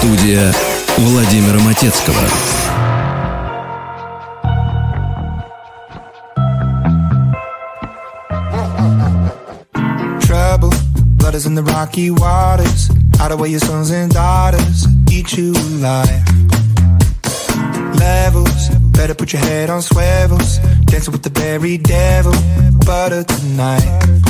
Студия Владимира Матецкого. Trouble, blood is in the rocky waters. Hide away your sons and daughters, eat you alive. Levels, better put your head on swivels. Dancing with the very devil, butter tonight.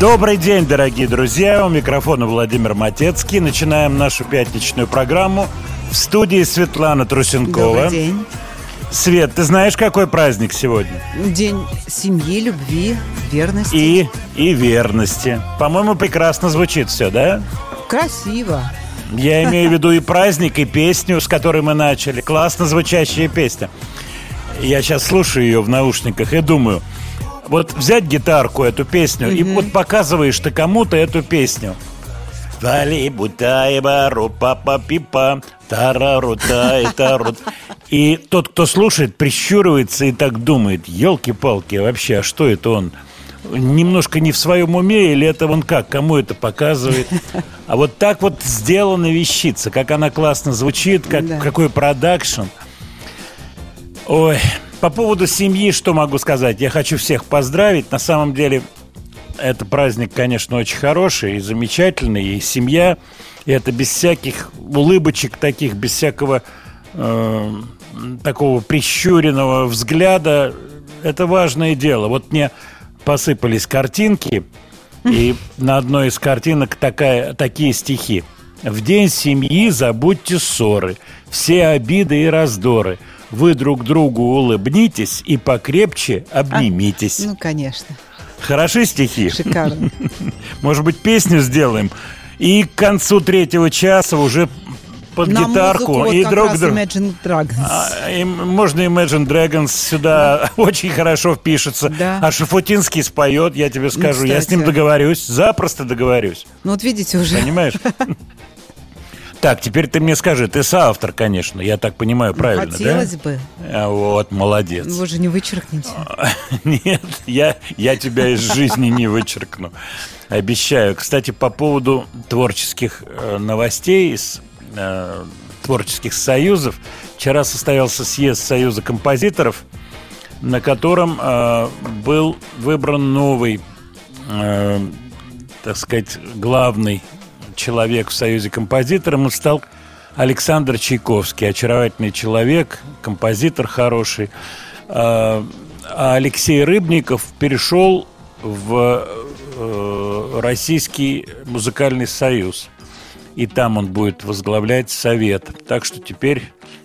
Добрый день, дорогие друзья. У микрофона Владимир Матецкий. Начинаем нашу пятничную программу. В студии Светлана Трусенкова. Добрый день. Свет, ты знаешь, какой праздник сегодня? День семьи, любви, верности. И, и верности. По-моему, прекрасно звучит все, да? Красиво. Я имею в виду и праздник, и песню, с которой мы начали. Классно звучащая песня. Я сейчас слушаю ее в наушниках и думаю, вот взять гитарку, эту песню, и вот показываешь ты кому-то эту песню. Вали бутаеба рупа пипа тарару тай тарут. И тот, кто слушает, прищуривается и так думает, елки-палки, вообще, а что это он? Немножко не в своем уме, или это он как, кому это показывает? А вот так вот сделана вещица, как она классно звучит, как, Да. какой продакшн. Ой, по поводу семьи, что могу сказать? Я хочу всех поздравить. На самом деле, это праздник, конечно, очень хороший и замечательный. И семья, и это без всяких улыбочек таких, без всякого э, такого прищуренного взгляда. Это важное дело. Вот мне посыпались картинки, и на одной из картинок такая, такие стихи. В день семьи забудьте ссоры, все обиды и раздоры. Вы друг другу улыбнитесь и покрепче обнимитесь. Ну, конечно. Хороши стихи? Шикарно. Может быть, песню сделаем? И к концу третьего часа уже под На гитарку музыку вот и как друг друга. Imagine Dragons. А, и можно Imagine Dragons сюда очень хорошо впишется. Да. А Шафутинский споет, я тебе скажу. я с ним договорюсь, запросто договорюсь. Ну, вот видите уже. Понимаешь? Так, теперь ты мне скажи, ты соавтор, конечно, я так понимаю, правильно, Хотелось да? бы. А, Вот, молодец. Вы же не вычеркните. Нет, я, я тебя из жизни не вычеркну. Обещаю. Кстати, по поводу творческих э, новостей из э, творческих союзов. Вчера состоялся съезд Союза композиторов, на котором э, был выбран новый, э, так сказать, главный человек в Союзе композиторов. Он стал Александр Чайковский, очаровательный человек, композитор хороший. А а Алексей Рыбников перешел в э, Российский музыкальный союз. И там он будет возглавлять совет. Так что теперь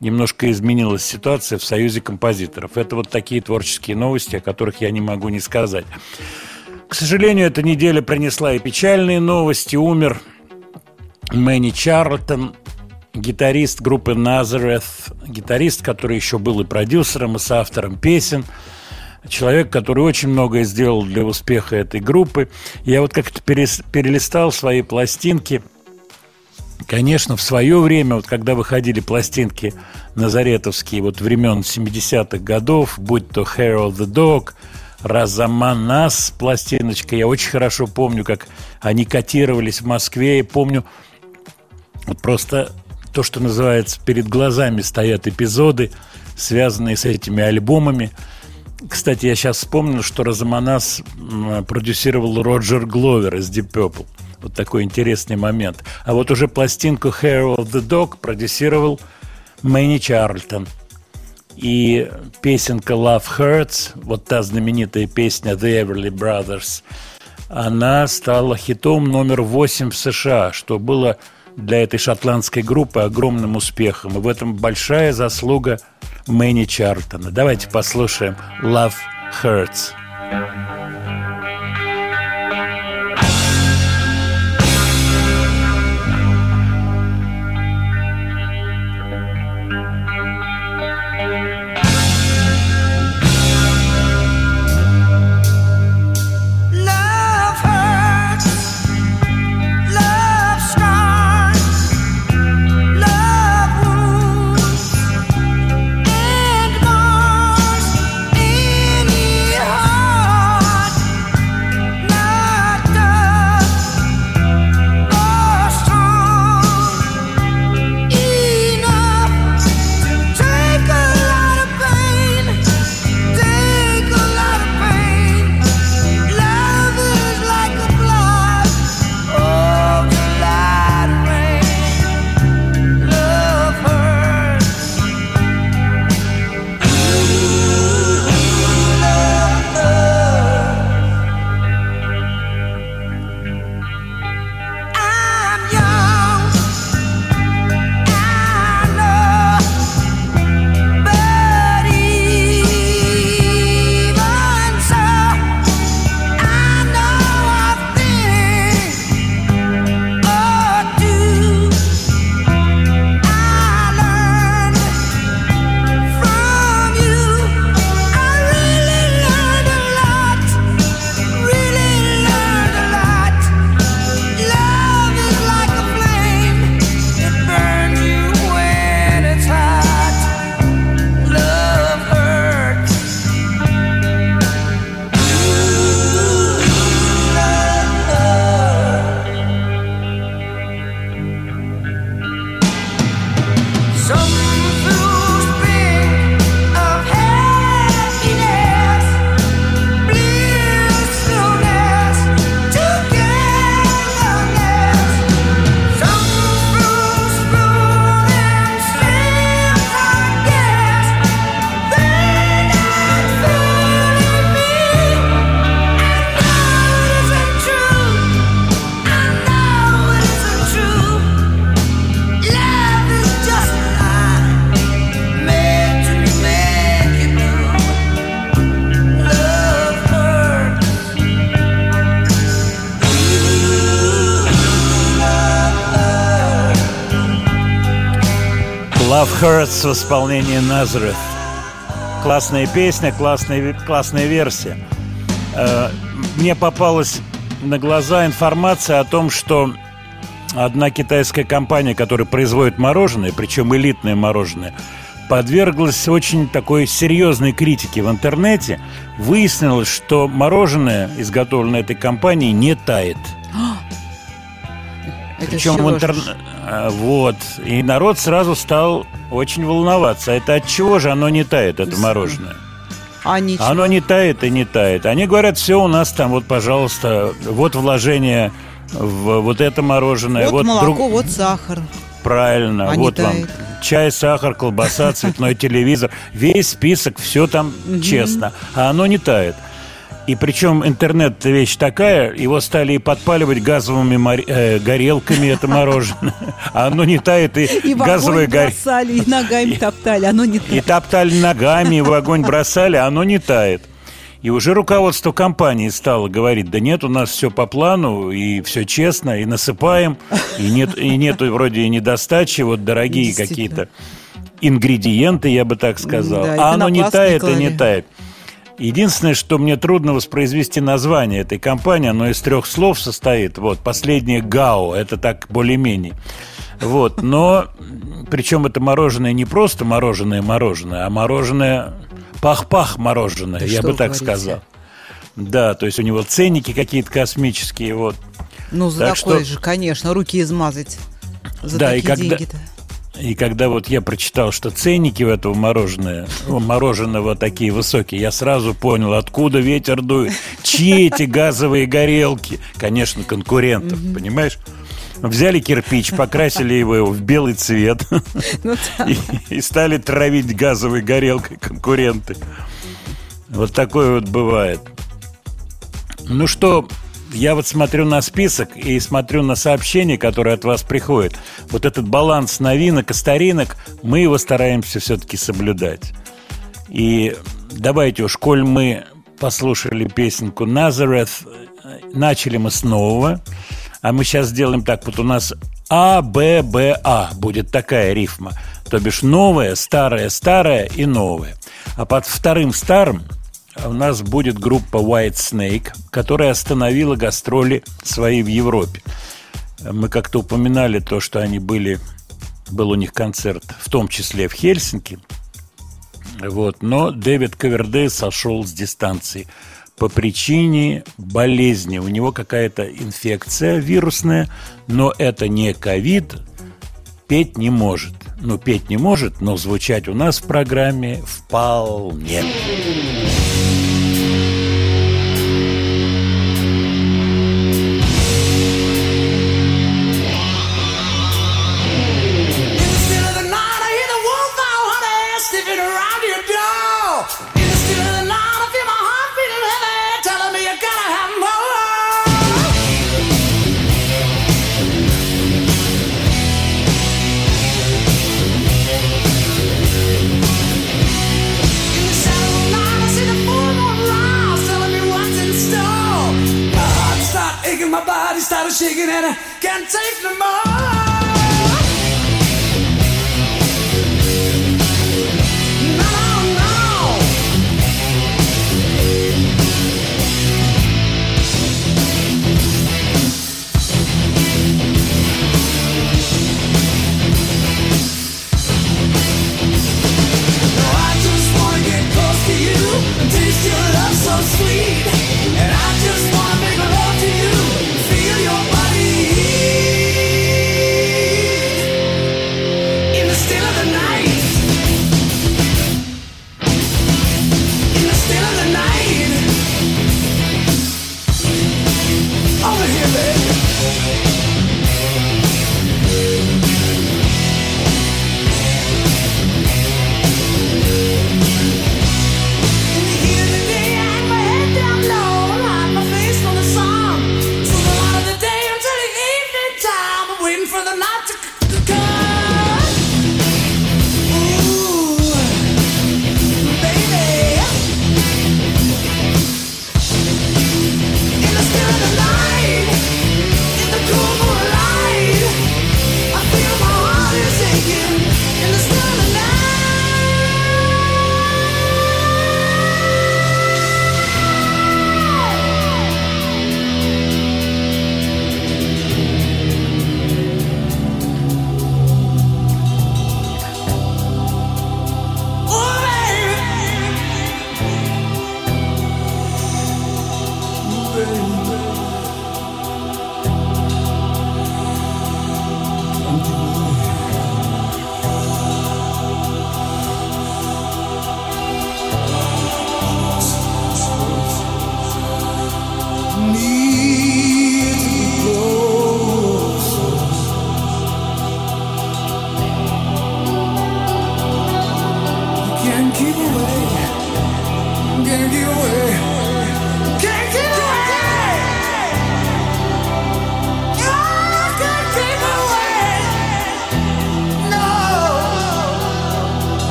немножко изменилась ситуация в Союзе композиторов. Это вот такие творческие новости, о которых я не могу не сказать. К сожалению, эта неделя принесла и печальные новости. Умер Мэнни Чарлтон, гитарист группы Nazareth, гитарист, который еще был и продюсером, и соавтором песен, человек, который очень многое сделал для успеха этой группы. Я вот как-то перелистал свои пластинки. Конечно, в свое время, вот когда выходили пластинки назаретовские, вот времен 70-х годов, будь то Harold the Dog, Разаманас пластиночка, я очень хорошо помню, как они котировались в Москве, и помню, вот просто то, что называется, перед глазами стоят эпизоды, связанные с этими альбомами. Кстати, я сейчас вспомнил, что Розаманас продюсировал Роджер Гловер из Deep Purple. Вот такой интересный момент. А вот уже пластинку Hair of the Dog продюсировал Мэнни Чарльтон. И песенка Love Hurts, вот та знаменитая песня The Everly Brothers, она стала хитом номер 8 в США, что было для этой шотландской группы огромным успехом. И в этом большая заслуга Мэнни Чартона. Давайте послушаем «Love Hurts». Hurts в исполнении Nazareth. Классная песня, классная, классная версия. Э, мне попалась на глаза информация о том, что одна китайская компания, которая производит мороженое, причем элитное мороженое, подверглась очень такой серьезной критике в интернете. Выяснилось, что мороженое, изготовленное этой компанией, не тает. Это Причем в интернете... Вот. И народ сразу стал очень волноваться. Это от чего же оно не тает, это мороженое? А ничего. Оно не тает и не тает. Они говорят, все у нас там, вот, пожалуйста, вот вложение в вот это мороженое. Вот, вот молоко, друг... вот сахар. Правильно, А вот вам тает. чай, сахар, колбаса, цветной телевизор. Весь список, все там честно. А оно не тает. И причем интернет вещь такая, его стали и подпаливать газовыми мор- э, горелками, это мороженое. А оно не тает, и, И огонь горелка. бросали, и ногами топтали, оно не И топтали ногами, и в огонь бросали, а оно не тает. И уже руководство компании стало говорить, да нет, у нас все по плану, и все честно, и насыпаем, и нет, и нету вроде и недостачи, вот дорогие какие-то ингредиенты, я бы так сказал. Да, а оно не тает и не тает. Единственное, что мне трудно воспроизвести название этой компании, оно из трех слов состоит. Вот, последнее ГАО, это так более-менее. Вот, но причем это мороженое не просто мороженое-мороженое, а мороженое пах-пах мороженое, Да я бы так говорите? сказал. Да, то есть у него ценники какие-то космические, вот. Ну, за Так такое что- же, конечно, руки измазать. За Да, и такие когда- деньги-то. И когда вот я прочитал, что ценники у этого мороженого, ну, мороженого такие высокие, я сразу понял, откуда ветер дует, чьи эти газовые горелки. Конечно, конкурентов, понимаешь? Взяли кирпич, покрасили его в белый цвет Ну, да. и, и стали травить газовой горелкой конкуренты. Вот такое вот бывает. Ну что, я вот смотрю на список и смотрю на сообщения, которые от вас приходят. Вот этот баланс новинок и старинок, мы его стараемся все-таки соблюдать. И давайте уж, коль мы послушали песенку «Назарeth», начали мы с нового, а мы сейчас сделаем так, вот у нас А, Б, Б, А будет такая рифма. То бишь новое, старое, старое и новое. А под вторым старым у нас будет группа White Snake, которая остановила гастроли свои в Европе. Мы как-то упоминали то, что они были, был у них концерт, в том числе в Хельсинки. Вот. Но Дэвид Ковердей сошел с дистанции по причине болезни. У него какая-то инфекция вирусная, но это не ковид, петь не может. Ну, петь не может, но звучать у нас в программе вполне.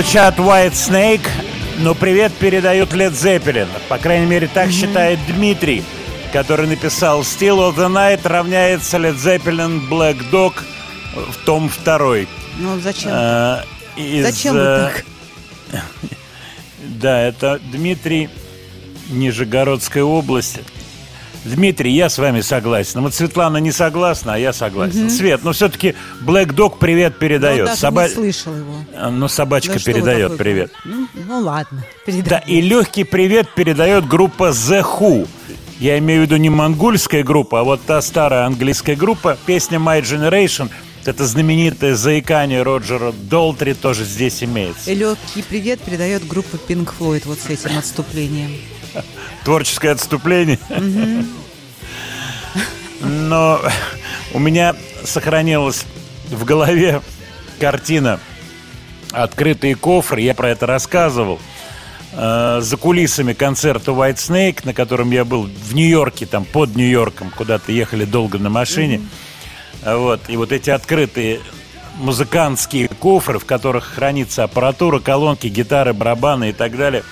Звучат White Snake, но привет передают Led Zeppelin. По крайней мере, так считает Дмитрий, который написал Still of the Night равняется Led Zeppelin Black Dog в том второй. Ну, зачем? А, из, Зачем вы э, так? Да, это Дмитрий, Нижегородская область. Дмитрий, я с вами согласен. Вот Светлана не согласна, а я согласен. Свет, но все-таки Black Dog привет передает. Ну, Соба- не слышал его. А, Ну, собачка Да передает привет. Ну, ну ладно, Да, передай. и легкий привет передает группа The Who. Я имею в виду не монгольская группа, а вот та старая английская группа. Песня My Generation, это знаменитое заикание Роджера Долтри тоже здесь имеется. И легкий привет передает группа Pink Floyd вот с этим отступлением. Творческое отступление. Но у меня сохранилась в голове картина «Открытые кофры», я про это рассказывал, э, за кулисами концерта White Snake, на котором я был в Нью-Йорке, там под Нью-Йорком, куда-то ехали долго на машине. Вот, и вот эти открытые музыкантские кофры, в которых хранится аппаратура, колонки, гитары, барабаны и так далее,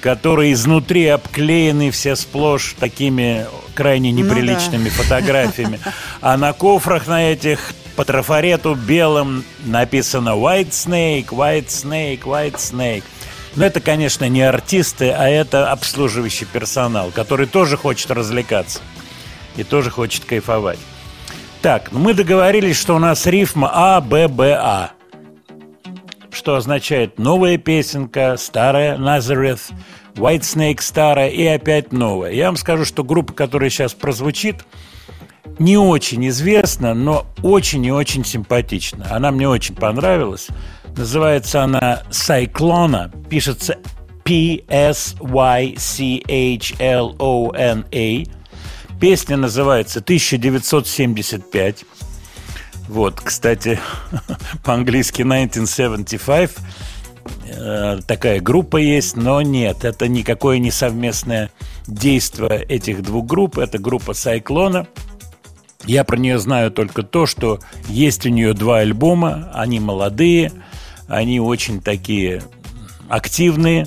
которые изнутри обклеены все сплошь такими крайне Ну да. неприличными фотографиями. А на кофрах на этих по трафарету белым написано White Snake, White Snake, White Snake. Но это, конечно, не артисты, а это обслуживающий персонал, который тоже хочет развлекаться и тоже хочет кайфовать. Так, ну мы договорились, что у нас рифма А, Б, Б, А. Что означает новая песенка, старая Nazareth, White Snake старая и опять новая. Я вам скажу, что группа, которая сейчас прозвучит, не очень известна, но очень и очень симпатична. Она мне очень понравилась. Называется она Cyclona. Пишется P-S-Y-C-H-L-O-N-A. Песня называется 1975. Вот, кстати, по-английски 1975. Э, Такая группа есть, но нет, это никакое не совместное действие этих двух групп. Это группа Сайклона. Я про нее знаю только то, что есть у нее два альбома, они молодые, они очень такие активные.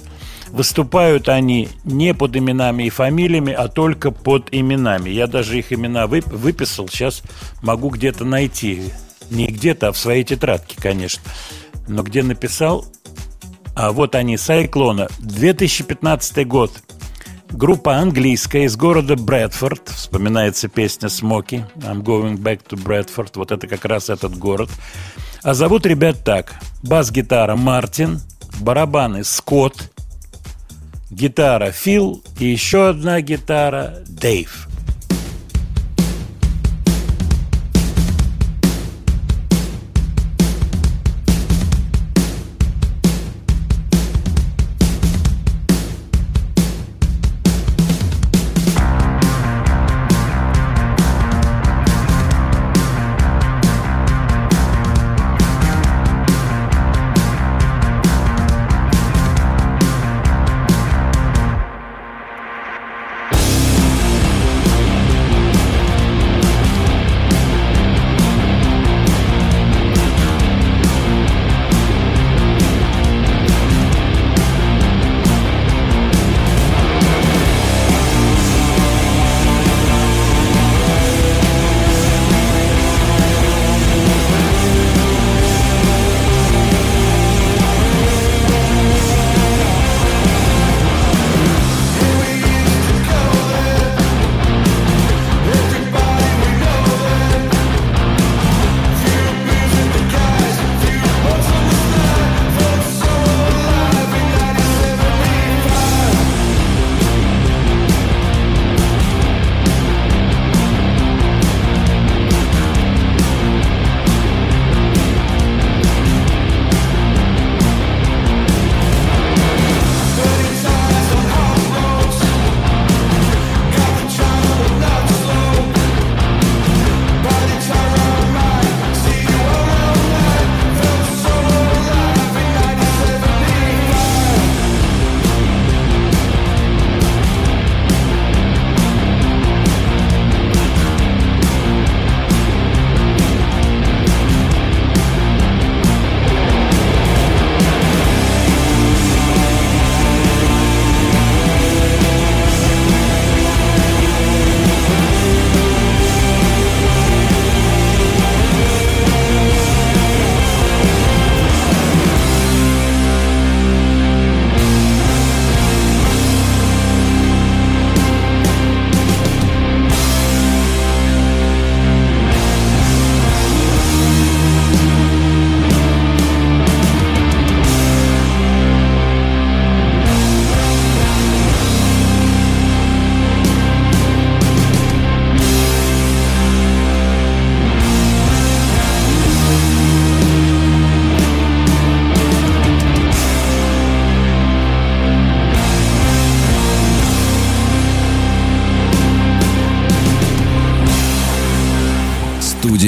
Выступают они не под именами и фамилиями, а только под именами. Я даже их имена вып- выписал, сейчас могу где-то найти. Не где-то, а в своей тетрадке, конечно. Но где написал? А вот они, Сайклона. 2015 год. Группа английская из города Брэдфорд. Вспоминается песня Смоки. I'm going back to Bradford. Вот это как раз этот город. А зовут ребят так. Бас-гитара Мартин, барабаны Скотт, гитара Фил и еще одна гитара Дэйв.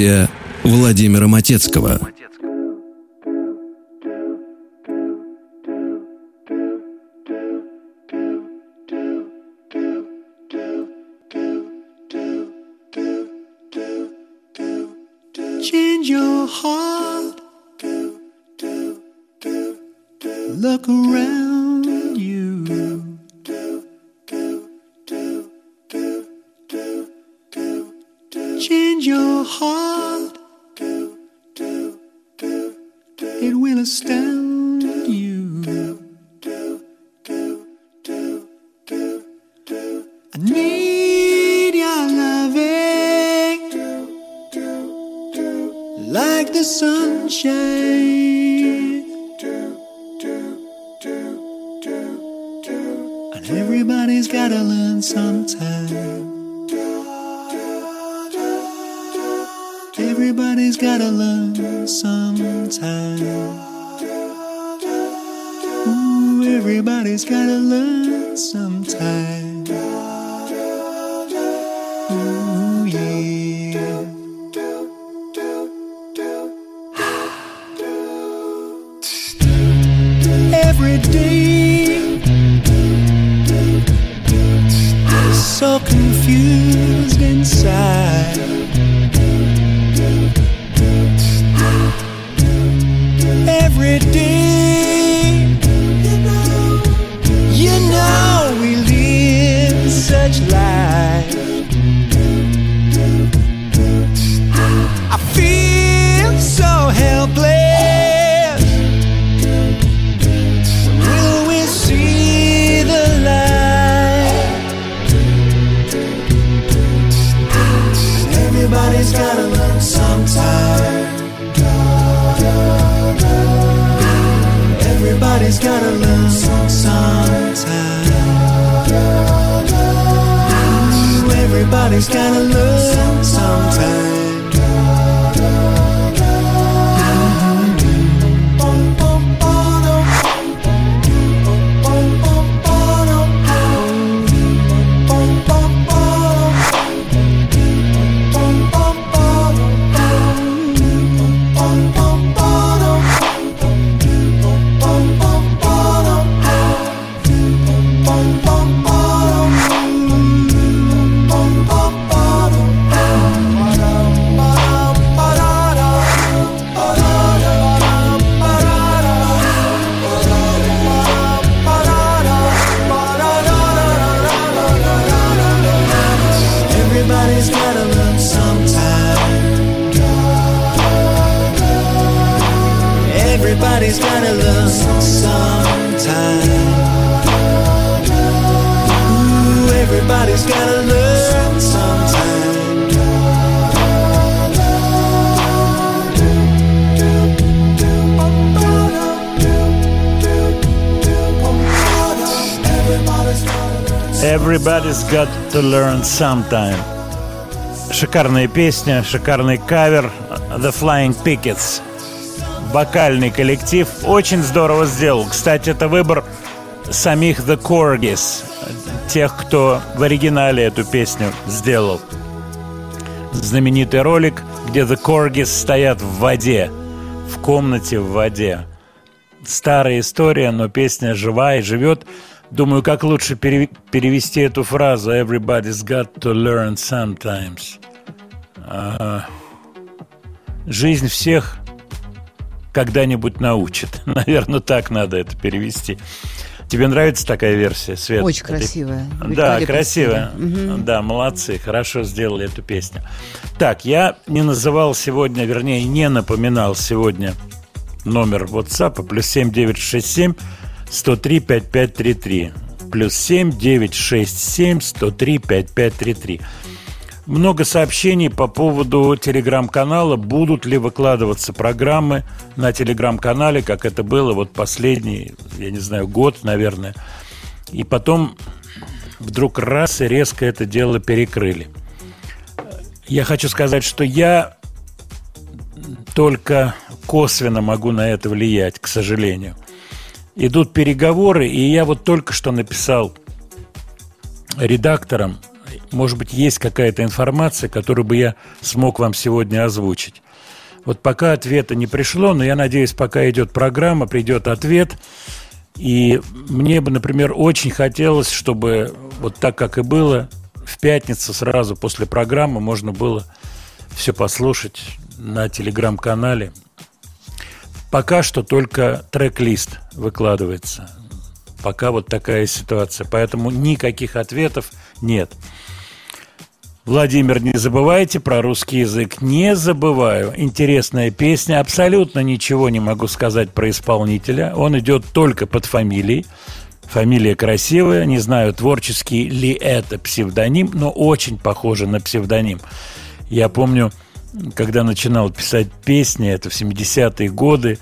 Студия Владимира Матецкого. To learn sometime. Шикарная песня, шикарный кавер The Flying Pickets. Вокальный коллектив очень здорово сделал. Кстати, это выбор самих The Corgis, тех, кто в оригинале эту песню сделал. Знаменитый ролик, где The Corgis стоят в воде, в комнате в воде. Старая история, но песня жива и живет. Думаю, как лучше пере- перевести эту фразу «Everybody's got to learn sometimes». А, Жизнь всех когда-нибудь научит. Наверное, так надо это перевести. Тебе нравится такая версия, Свет? Очень этой- красивая. Да, красивая. история. Да, молодцы, хорошо сделали эту песню. Так, я не называл сегодня, вернее, не напоминал сегодня номер WhatsApp плюс 7967 103 5533. Плюс 7967 103 5533. Много сообщений по поводу телеграм-канала. Будут ли выкладываться программы на телеграм-канале, как это было вот последний, я не знаю, год, наверное. И потом вдруг раз и резко это дело перекрыли. Я хочу сказать, что я только косвенно могу на это влиять, к сожалению. Идут переговоры, и я вот только что написал редакторам, может быть, есть какая-то информация, которую бы я смог вам сегодня озвучить. Вот пока ответа не пришло, но я надеюсь, пока идет программа, придет ответ. И мне бы, например, очень хотелось, чтобы вот так, как и было, в пятницу сразу после программы можно было все послушать на телеграм-канале. Пока что только трек-лист выкладывается. Пока вот такая ситуация. Поэтому никаких ответов нет. Владимир, не забывайте про русский язык. Не забываю. Интересная песня. Абсолютно ничего не могу сказать про исполнителя. Он идет только под фамилией. Фамилия красивая. Не знаю, творческий ли это псевдоним, но очень похоже на псевдоним. Я помню, когда начинал писать песни, это в 70-е годы,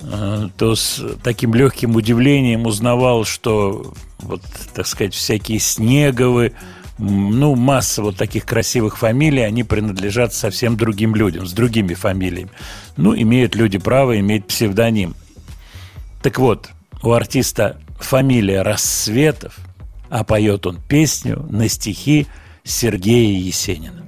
э, то с таким легким удивлением узнавал, что вот, так сказать, всякие Снеговы, ну, масса вот таких красивых фамилий, они принадлежат совсем другим людям, с другими фамилиями. Ну, имеют люди право иметь псевдоним. Так вот, у артиста фамилия Рассветов, а поет он песню на стихи Сергея Есенина.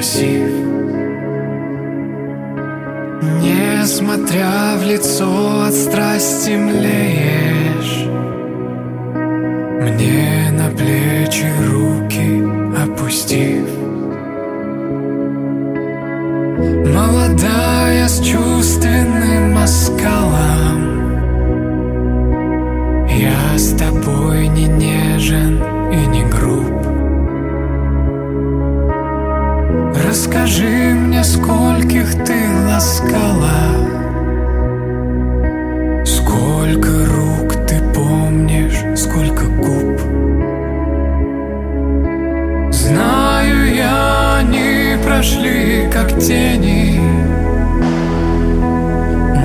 Некрасив? Несмотря в лицо от страсти млеешь Мне на плечи руки опустив Молодая с чувственным оскалом Я с тобой не нежен и не груб Расскажи мне, скольких ты ласкала. Сколько рук ты помнишь, сколько губ. Знаю я, они прошли, как тени.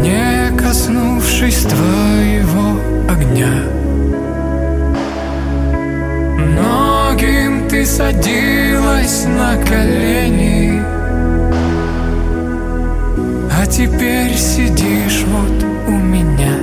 Не коснувшись твоего огня. Многим ты садилась на колени. А теперь сидишь вот у меня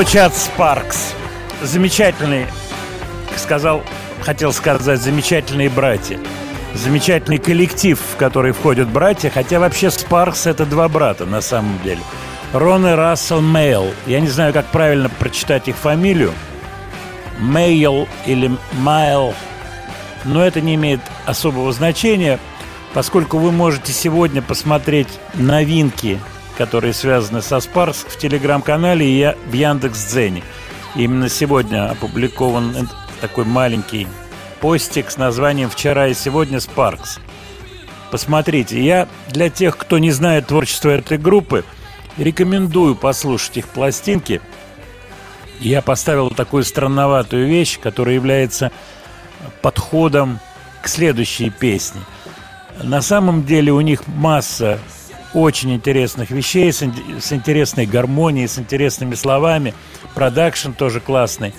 Звучат Спаркс. Замечательный, сказал, хотел сказать, замечательные братья. Замечательный коллектив, в который входят братья, хотя вообще Спаркс это два брата на самом деле. Рон и Рассел Мейл. Я не знаю, как правильно прочитать их фамилию. Мейл или Майл. Но это не имеет особого значения, поскольку вы можете сегодня посмотреть новинки, которые связаны со Спаркс в телеграм-канале и в Яндекс.Дзене. Именно сегодня опубликован такой маленький постик с названием «Вчера и сегодня Спаркс». Посмотрите, я для тех, кто не знает творчество этой группы, рекомендую послушать их пластинки. Я поставил такую странноватую вещь, которая является подходом к следующей песне. На самом деле у них масса очень интересных вещей, с, ин- с интересной гармонией, с интересными словами. Продакшн тоже классный.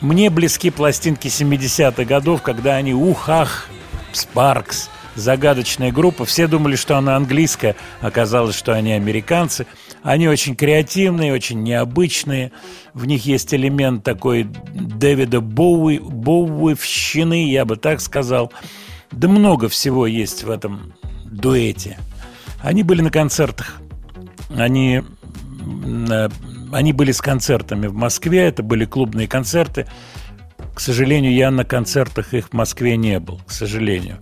Мне близки пластинки 70-х годов, когда они ухах, Sparks, загадочная группа. Все думали, что она английская, оказалось, что они американцы. Они очень креативные, очень необычные. В них есть элемент такой Дэвида Боуи, Боуивщины, я бы так сказал. Да много всего есть в этом дуэте. Они были на концертах. Они, они были с концертами в Москве. Это были клубные концерты. К сожалению, я на концертах их в Москве не был, к сожалению.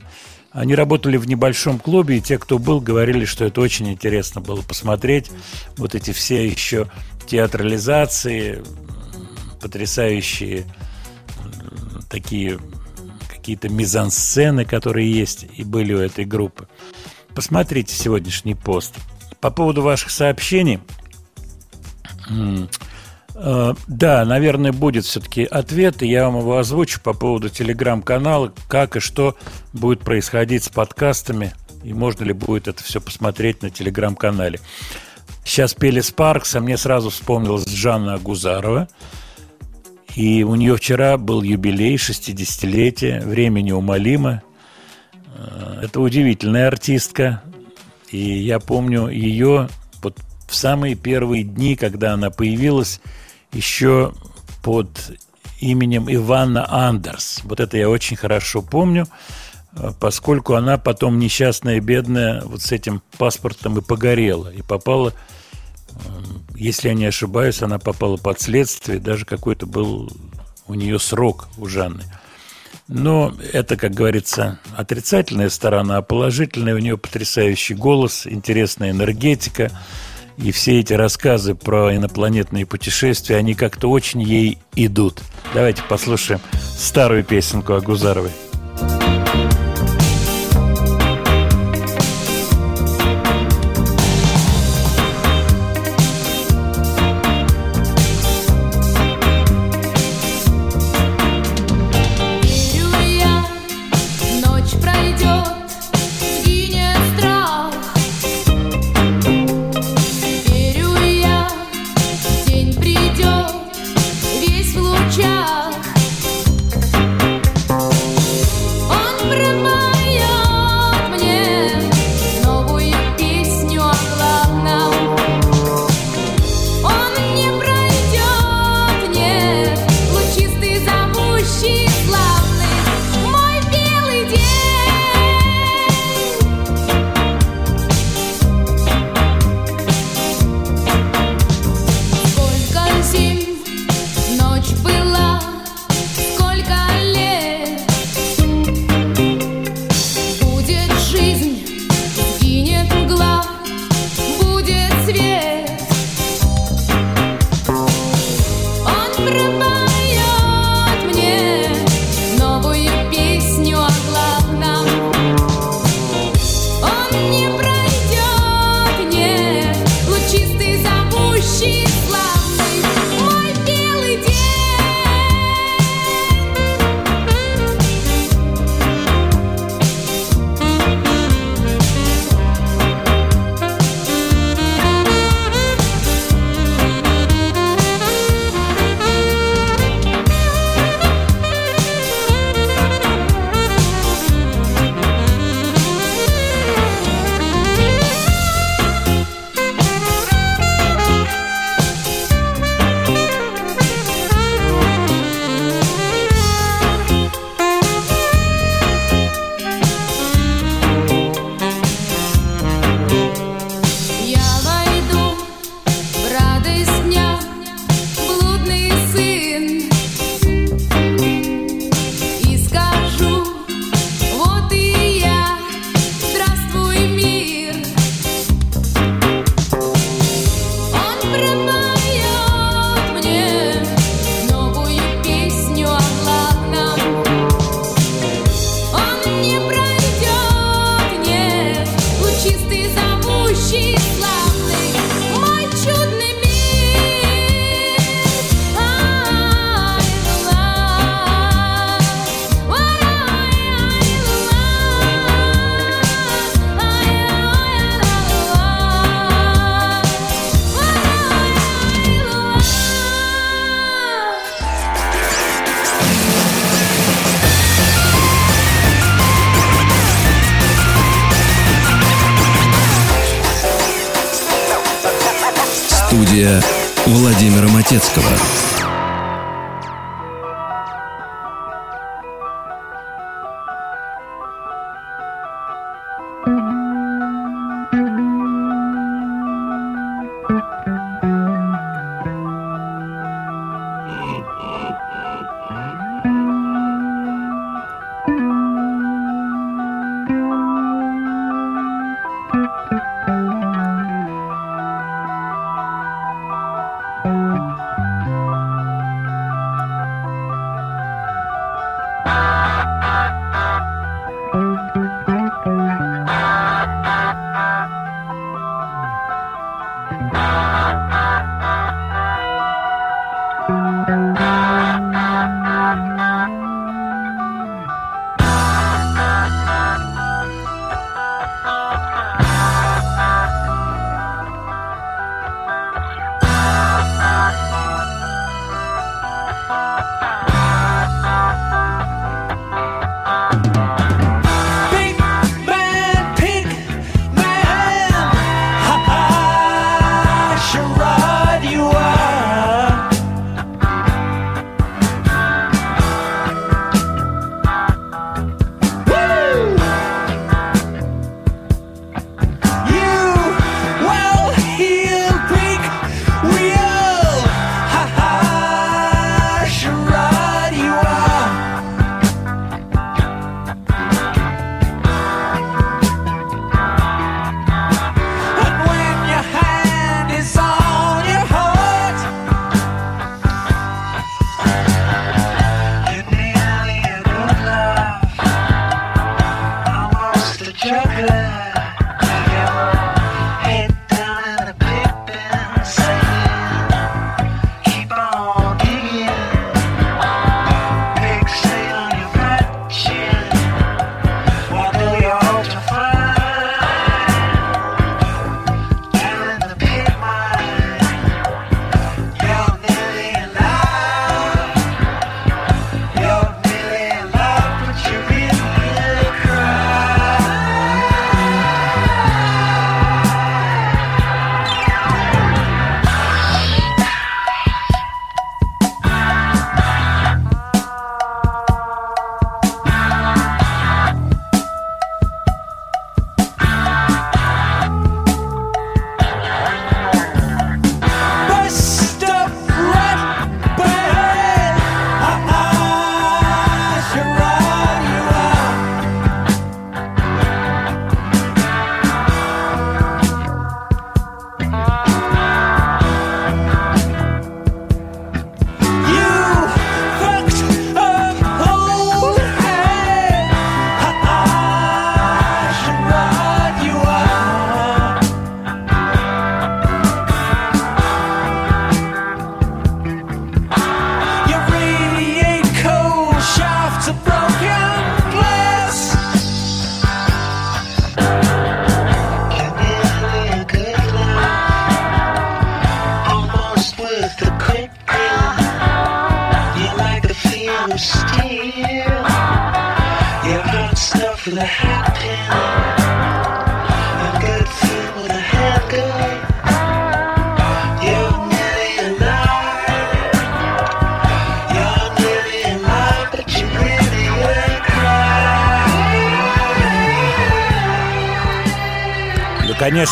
Они работали в небольшом клубе, и те, кто был, говорили, что это очень интересно было посмотреть. Вот эти все еще театрализации, потрясающие такие какие-то мизансцены, которые есть и были у этой группы. Посмотрите сегодняшний пост. По поводу ваших сообщений, э, да, наверное, будет все-таки ответ, и я вам его озвучу по поводу телеграм-канала, как и что будет происходить с подкастами, и можно ли будет это все посмотреть на телеграм-канале. Сейчас пели Спаркс, а мне сразу вспомнилась Жанна Агузарова. И у нее вчера был юбилей, 60-летие, время неумолимо. Это удивительная артистка. И я помню ее вот в самые первые дни, когда она появилась, еще под именем Ивана Андерс. Вот это я очень хорошо помню, э, поскольку она потом несчастная, бедная, вот с этим паспортом и погорела. И попала, э, если я не ошибаюсь, она попала под следствие, даже какой-то был у нее срок у Жанны. Но это, как говорится, отрицательная сторона, а положительная у нее потрясающий голос, интересная энергетика. И все эти рассказы про инопланетные путешествия, они как-то очень ей идут. Давайте послушаем старую песенку о Гузаровой.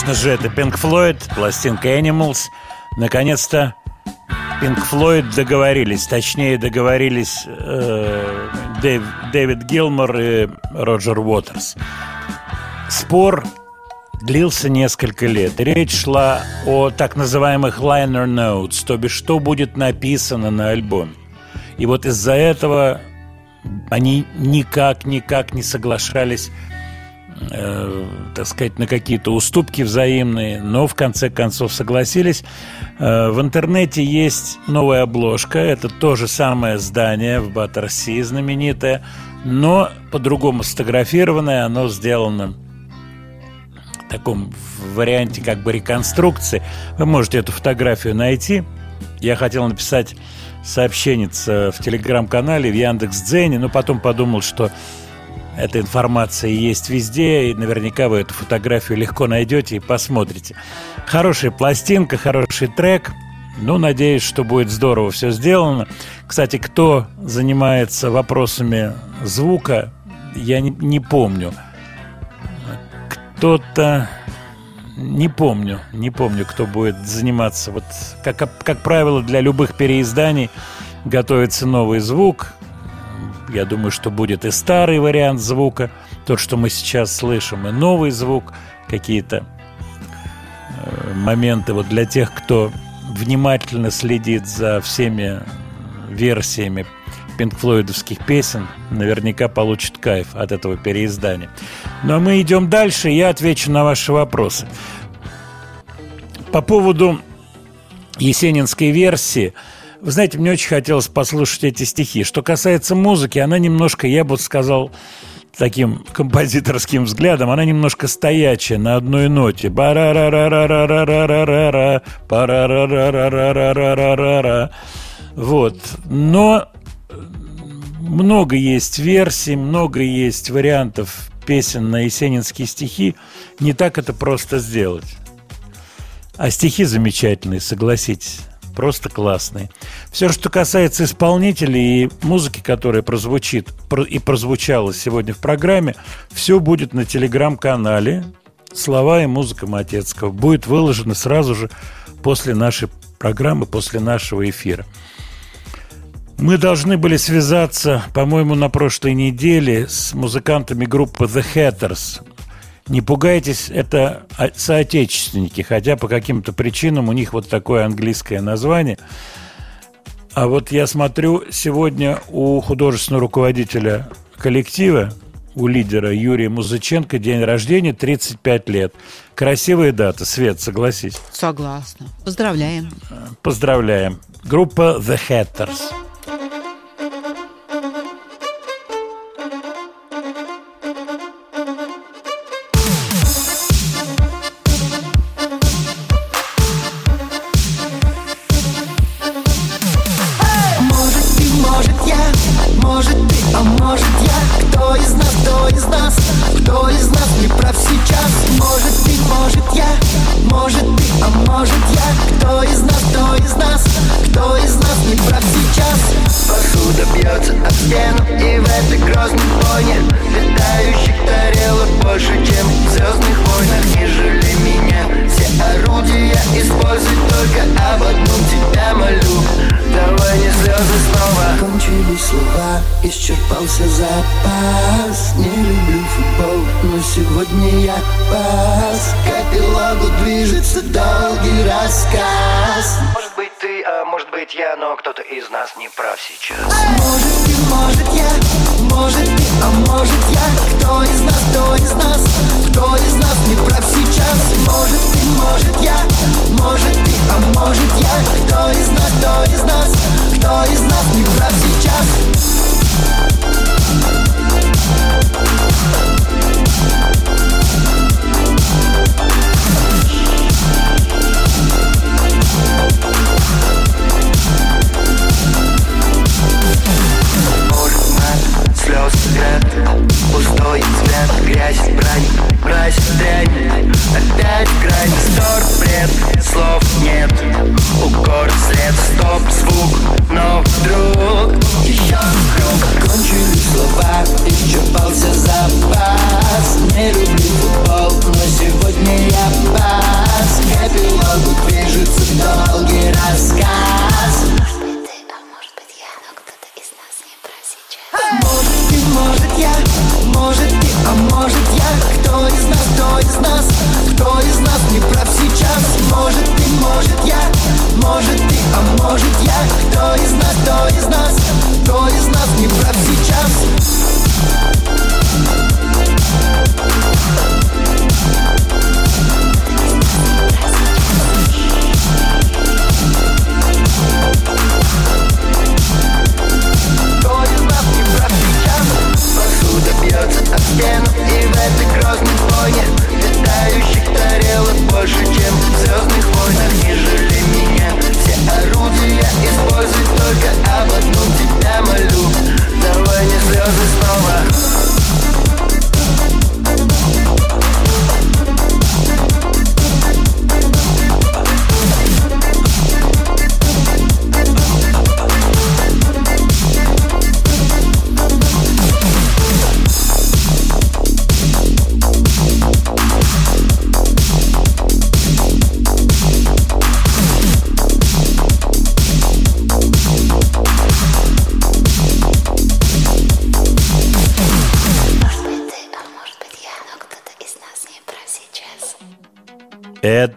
Конечно же, это Pink Floyd, пластинка Animals. Наконец-то Pink Floyd договорились, точнее договорились э, Дэв- Дэвид Гилмор и Роджер Уотерс. Спор длился несколько лет. Речь шла о так называемых liner notes, то бишь, что будет написано на альбоме. И вот из-за этого они никак, никак не соглашались э, так сказать, на какие-то уступки взаимные, но в конце концов согласились. Э, в интернете есть новая обложка, это то же самое здание в Баттерси знаменитое, но по-другому сфотографированное, оно сделано в таком варианте как бы реконструкции. Вы можете эту фотографию найти. Я хотел написать сообщение в телеграм-канале, в Яндекс.Дзене, но потом подумал, что эта информация есть везде, и наверняка вы эту фотографию легко найдете и посмотрите. Хорошая пластинка, хороший трек. Ну, надеюсь, что будет здорово все сделано. Кстати, кто занимается вопросами звука, я не, не помню. Кто-то... Не помню, не помню, кто будет заниматься. Вот, как, как правило, для любых переизданий готовится новый звук. Я думаю, что будет и старый вариант звука, тот, что мы сейчас слышим, и новый звук, какие-то э, моменты вот для тех, кто внимательно следит за всеми версиями пинкфлойдовских песен, наверняка получит кайф от этого переиздания. Ну а мы идем дальше, я отвечу на ваши вопросы. По поводу есенинской версии, вы знаете, мне очень хотелось послушать эти стихи. Что касается музыки, она немножко, я бы сказал, таким композиторским взглядом, она немножко стоячая на одной ноте. Вот. Но много есть версий, много есть вариантов песен на есенинские стихи. Не так это просто сделать. А стихи замечательные, согласитесь. Просто классные. Все, что касается исполнителей и музыки, которая прозвучит про- и прозвучала сегодня в программе, все будет на телеграм-канале «Слова и музыка Матецкого». Будет выложено сразу же после нашей программы, после нашего эфира. Мы должны были связаться, по-моему, на прошлой неделе с музыкантами группы The Hatters. Не пугайтесь, это соотечественники, хотя по каким-то причинам у них вот такое английское название. А вот я смотрю, сегодня у художественного руководителя коллектива, у лидера Юрия Музыченко день рождения 35 лет. Красивая дата, Свет, согласись. Согласна. Поздравляем. Поздравляем. Группа The Hatters. Может быть я, но кто-то из нас не прав сейчас. Может ты, может я, может ты, а может я? Кто из нас, кто из нас, кто из нас не прав сейчас? Может ты, может я, может ты, а может я? Кто из нас, кто из нас, кто из нас не прав сейчас свет Пустой взгляд, грязь, брань Мразь, дрянь. Опять грань, стор, бред Слов нет. Укор, след, стоп, звук Но вдруг Еще круг Кончились слова Исчерпался запас. Не люблю футбол Но сегодня я пас. К эпилогу движется долгий рассказ а может я? Кто из нас, кто из нас, кто из нас не прав сейчас? Может ты, может я, может ты, а может я? Кто из нас, кто из нас, кто из нас не прав сейчас? Кто Посуда бьется об стену И в этой грозной войне Летающих тарелок больше, чем в звездных войнах. Не жалей меня, все орудия Используй только об одном тебя молю Давай не слезы снова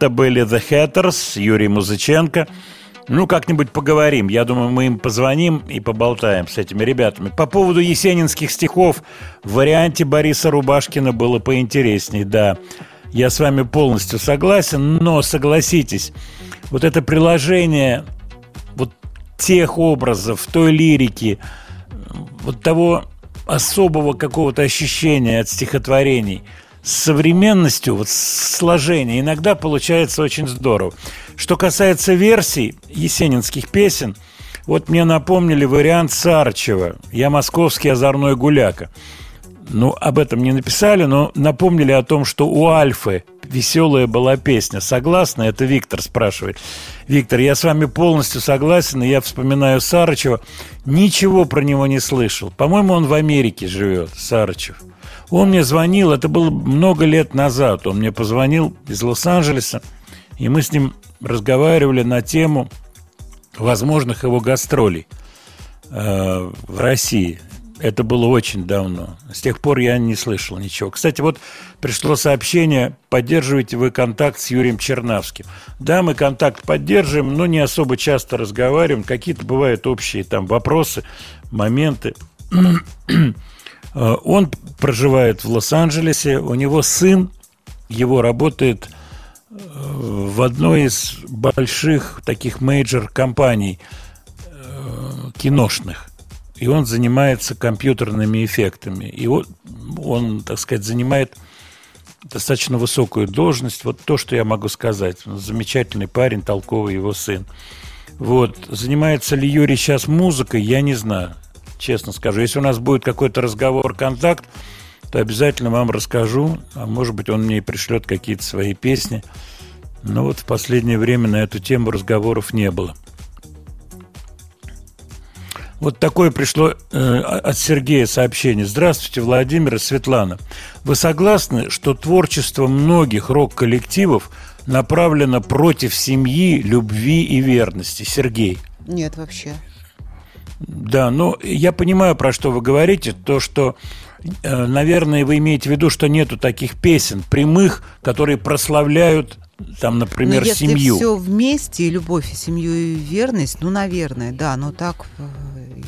Это были The Hatters, Юрий Музыченко. Ну, как-нибудь поговорим. Я думаю, мы им позвоним и поболтаем с этими ребятами. По поводу есенинских стихов в варианте Бориса Рубашкина было поинтересней, да. Я с вами полностью согласен, но согласитесь, вот это приложение вот тех образов, той лирики, вот того особого какого-то ощущения от стихотворений с современностью, вот с сложения, иногда получается очень здорово. Что касается версий есенинских песен, вот мне напомнили вариант Сарчева «Я московский озорной гуляка». Ну, об этом не написали, но напомнили о том, что у Альфы веселая была песня. Согласны? Это Виктор спрашивает. Виктор, я с вами полностью согласен, и я вспоминаю Сарычева. Ничего про него не слышал. По-моему, он в Америке живет, Сарычев. Он мне звонил, это было много лет назад. Он мне позвонил из Лос-Анджелеса, и мы с ним разговаривали на тему возможных его гастролей э, в России. Это было очень давно. С тех пор я не слышал ничего. Кстати, вот пришло сообщение, поддерживаете вы контакт с Юрием Чернавским. Да, мы контакт поддерживаем, но не особо часто разговариваем. Какие-то бывают общие там вопросы, моменты. Э, Он проживает в Лос-Анджелесе, у него сын, его работает э, в одной из больших таких major компаний э, киношных. И он занимается компьютерными эффектами. И он, он, так сказать, занимает достаточно высокую должность. Вот то, что я могу сказать. Он Замечательный парень, толковый его сын. Вот. Занимается ли Юрий сейчас музыкой, я не знаю. Честно скажу. Если у нас будет какой-то разговор, контакт, то обязательно вам расскажу. А может быть, он мне и пришлет какие-то свои песни. Но вот в последнее время на эту тему разговоров не было. Вот такое пришло э, от Сергея сообщение. Здравствуйте, Владимир и Светлана. Вы согласны, что творчество многих рок-коллективов направлено против семьи, любви и верности? Сергей. Нет, вообще. Да, ну, я понимаю, про что вы говорите. То, что, э, наверное, вы имеете в виду, что нету таких песен прямых, которые прославляют, там, например, ну, если семью. все вместе, и любовь, и семью, и верность, ну, наверное, да, но так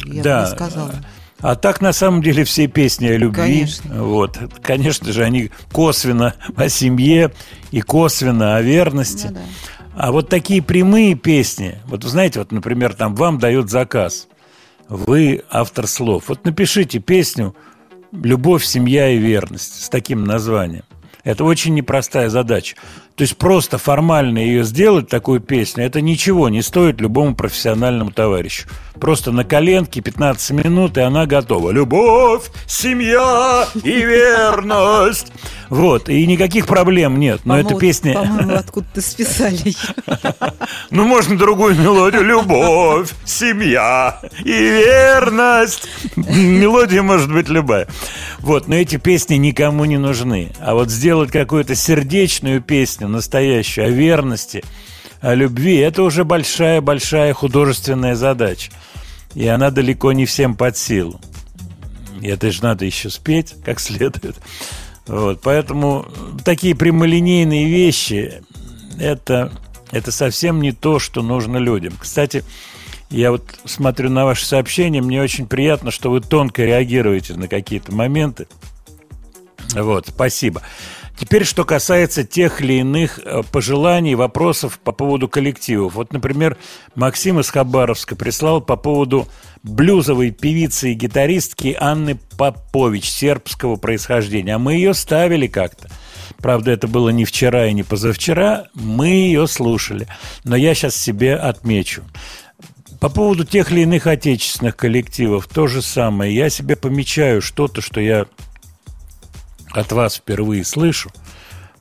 я бы Да. не сказала. А так, на самом деле, все песни о любви. Конечно. Вот. Конечно же, они косвенно о семье и косвенно о верности. Ну да. А вот такие прямые песни, вот вы знаете, вот, например, там вам дают заказ, вы автор слов. Вот напишите песню «Любовь, семья и верность» с таким названием. Это очень непростая задача. То есть просто формально ее сделать, такую песню, это ничего не стоит любому профессиональному товарищу. Просто на коленке 15 минут, и она готова. Любовь, семья и верность. Вот, и никаких проблем нет. Но эта песня... По-моему, откуда-то списали. Ну, можно другую мелодию. Любовь, семья и верность. Мелодия может быть любая. Вот, но эти песни никому не нужны. А вот сделать какую-то сердечную песню, настоящую, о верности, о любви, это уже большая-большая художественная задача. И она далеко не всем под силу. И это же надо еще спеть как следует. Вот, поэтому такие прямолинейные вещи это, это совсем не то, что нужно людям. Кстати, я вот смотрю на ваши сообщения, мне очень приятно, что вы тонко реагируете на какие-то моменты. Вот, спасибо. Теперь, что касается тех или иных э, пожеланий, вопросов по поводу коллективов. Вот, например, Максим из Хабаровска прислал по поводу блюзовой певицы и гитаристки Анны Попович сербского происхождения. А мы ее ставили как-то. Правда, это было не вчера и не позавчера. Мы ее слушали. Но я сейчас себе отмечу. По поводу тех или иных отечественных коллективов то же самое. Я себе помечаю что-то, что я от вас впервые слышу.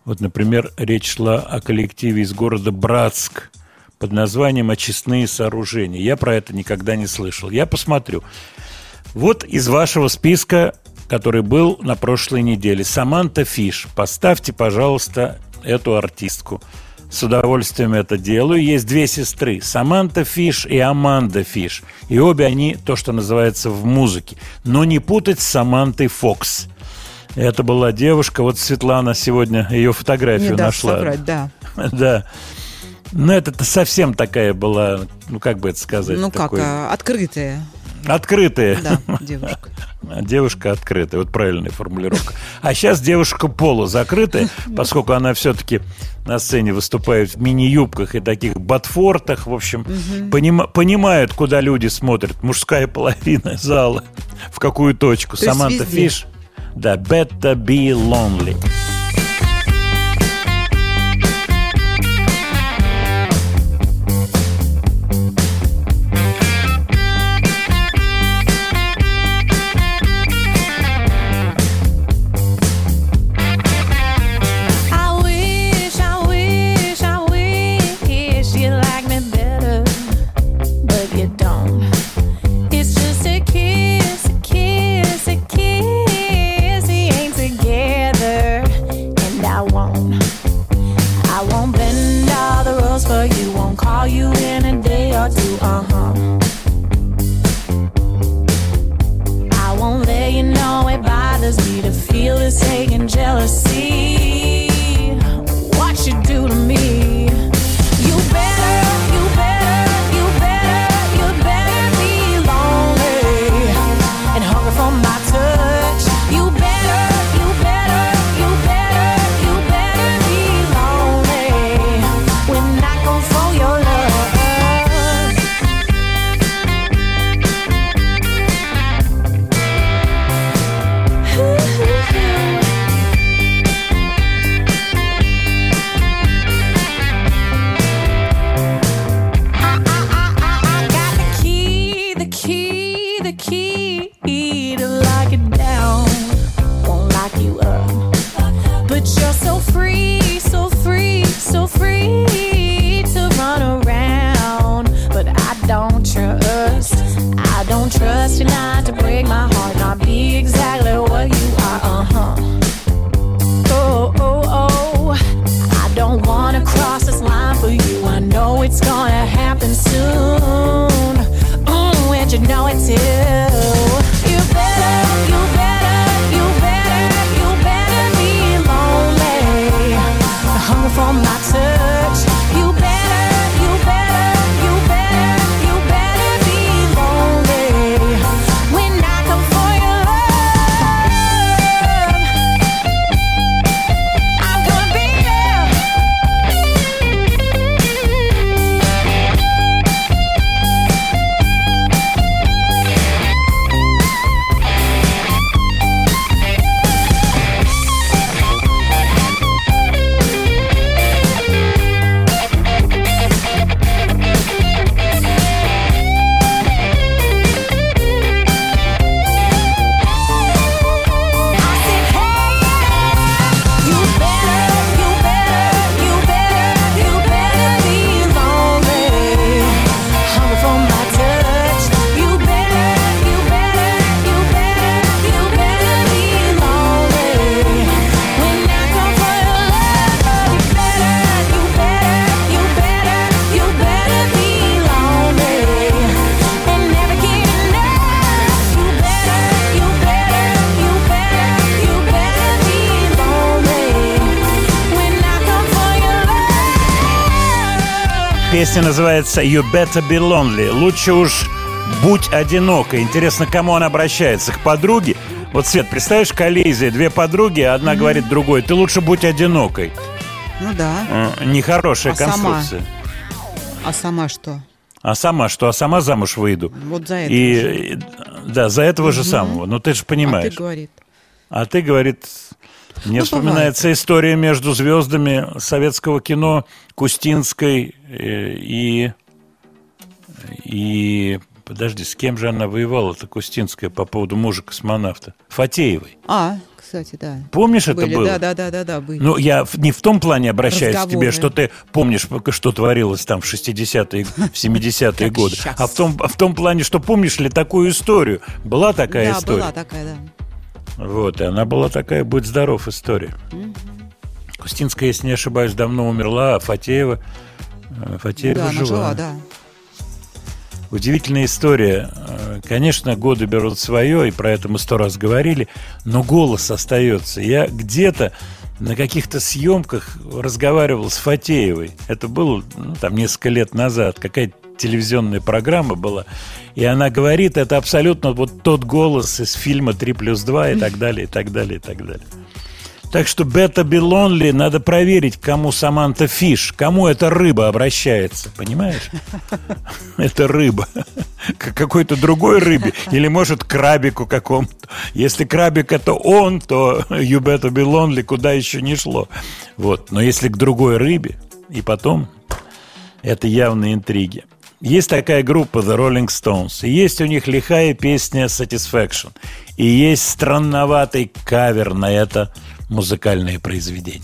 Вот, например, речь шла о коллективе из города Братск под названием «Очистные сооружения». Я про это никогда не слышал. Я посмотрю. Вот из вашего списка, который был на прошлой неделе. Саманта Фиш. Поставьте, пожалуйста, эту артистку. С удовольствием это делаю. Есть две сестры. Саманта Фиш и Аманда Фиш. И обе они то, что называется в музыке. Но не путать с Самантой Фокс. Это была девушка, вот Светлана сегодня ее фотографию Не нашла. соврать, да. Да. Ну, это совсем такая была, ну, как бы это сказать? Ну как, такой- а, открытые, Открытая. да, девушка. Девушка открытая, вот правильная формулировка. А сейчас девушка полузакрытая, поскольку она все-таки на сцене выступает в мини-юбках и таких ботфортах, в общем, понима- понимает, куда люди смотрят. Мужская половина зала, в какую точку. То Саманта. Фиш. Да, Better Be Lonely. Won't call you in a day or two. Uh huh. I won't let you know it bothers me to feel this and jealousy. What you do to me? to run around, but I don't trust. I don't trust you not to break my heart, not be exactly what you are. Uh huh. Oh oh oh. I don't wanna cross this line for you. I know it's gonna happen soon. Ooh, and you know it's here. Песня называется «You Better Be Lonely». Лучше уж будь одинокой. Интересно, к кому она обращается? К подруге? Вот, Свет, представляешь, коллизия, две подруги, одна говорит другой, ты лучше будь одинокой. Ну да. Э, Нехорошая А сама? конструкция. А сама что? А сама что? А сама замуж выйду. Вот за это. же. И, и- да, за этого же самого. Ну, ты же А понимаешь. ты говорит. А ты, говорит, мне Ну, вспоминается история между звездами советского кино Кустинской и... И... Подожди, с кем же она воевала-то, Кустинская, по поводу мужа космонавта? Фатеевой. А, кстати, да. Помнишь это были, было? Да, да, да, да, да, были. Ну, я не в том плане обращаюсь к тебе, Разговоры. что ты помнишь, что творилось там в 60-е, в 70-е Как годы, а в, том, а в том плане, что помнишь ли такую историю? Была такая да, история? была такая, да. Вот, и она была такая «Будь здоров» история. Кустинская, если не ошибаюсь, давно умерла, а Фатеева, Фатеева да, она жива. жила, да. Удивительная история. Э, Конечно, годы берут свое, и про это мы сто раз говорили, но голос остается. Я где-то на каких-то съемках разговаривал с Фатеевой. Это было ну, там несколько лет назад. Какая-то телевизионная программа была. И она говорит, это абсолютно вот тот голос из фильма «Три плюс два» и так далее, и так далее, и так далее. Так что Бета Белонли надо проверить, кому Саманта Фиш, кому эта рыба обращается, понимаешь? Это рыба. К какой-то другой рыбе. Или, может, крабику какому-то. Если крабик это он, то You Be Lonely куда еще не шло. Вот. Но если к другой рыбе, и потом, это явные интриги. Есть такая группа The Rolling Stones, и есть у них лихая песня Satisfaction, и есть странноватый кавер на это музыкальное произведение.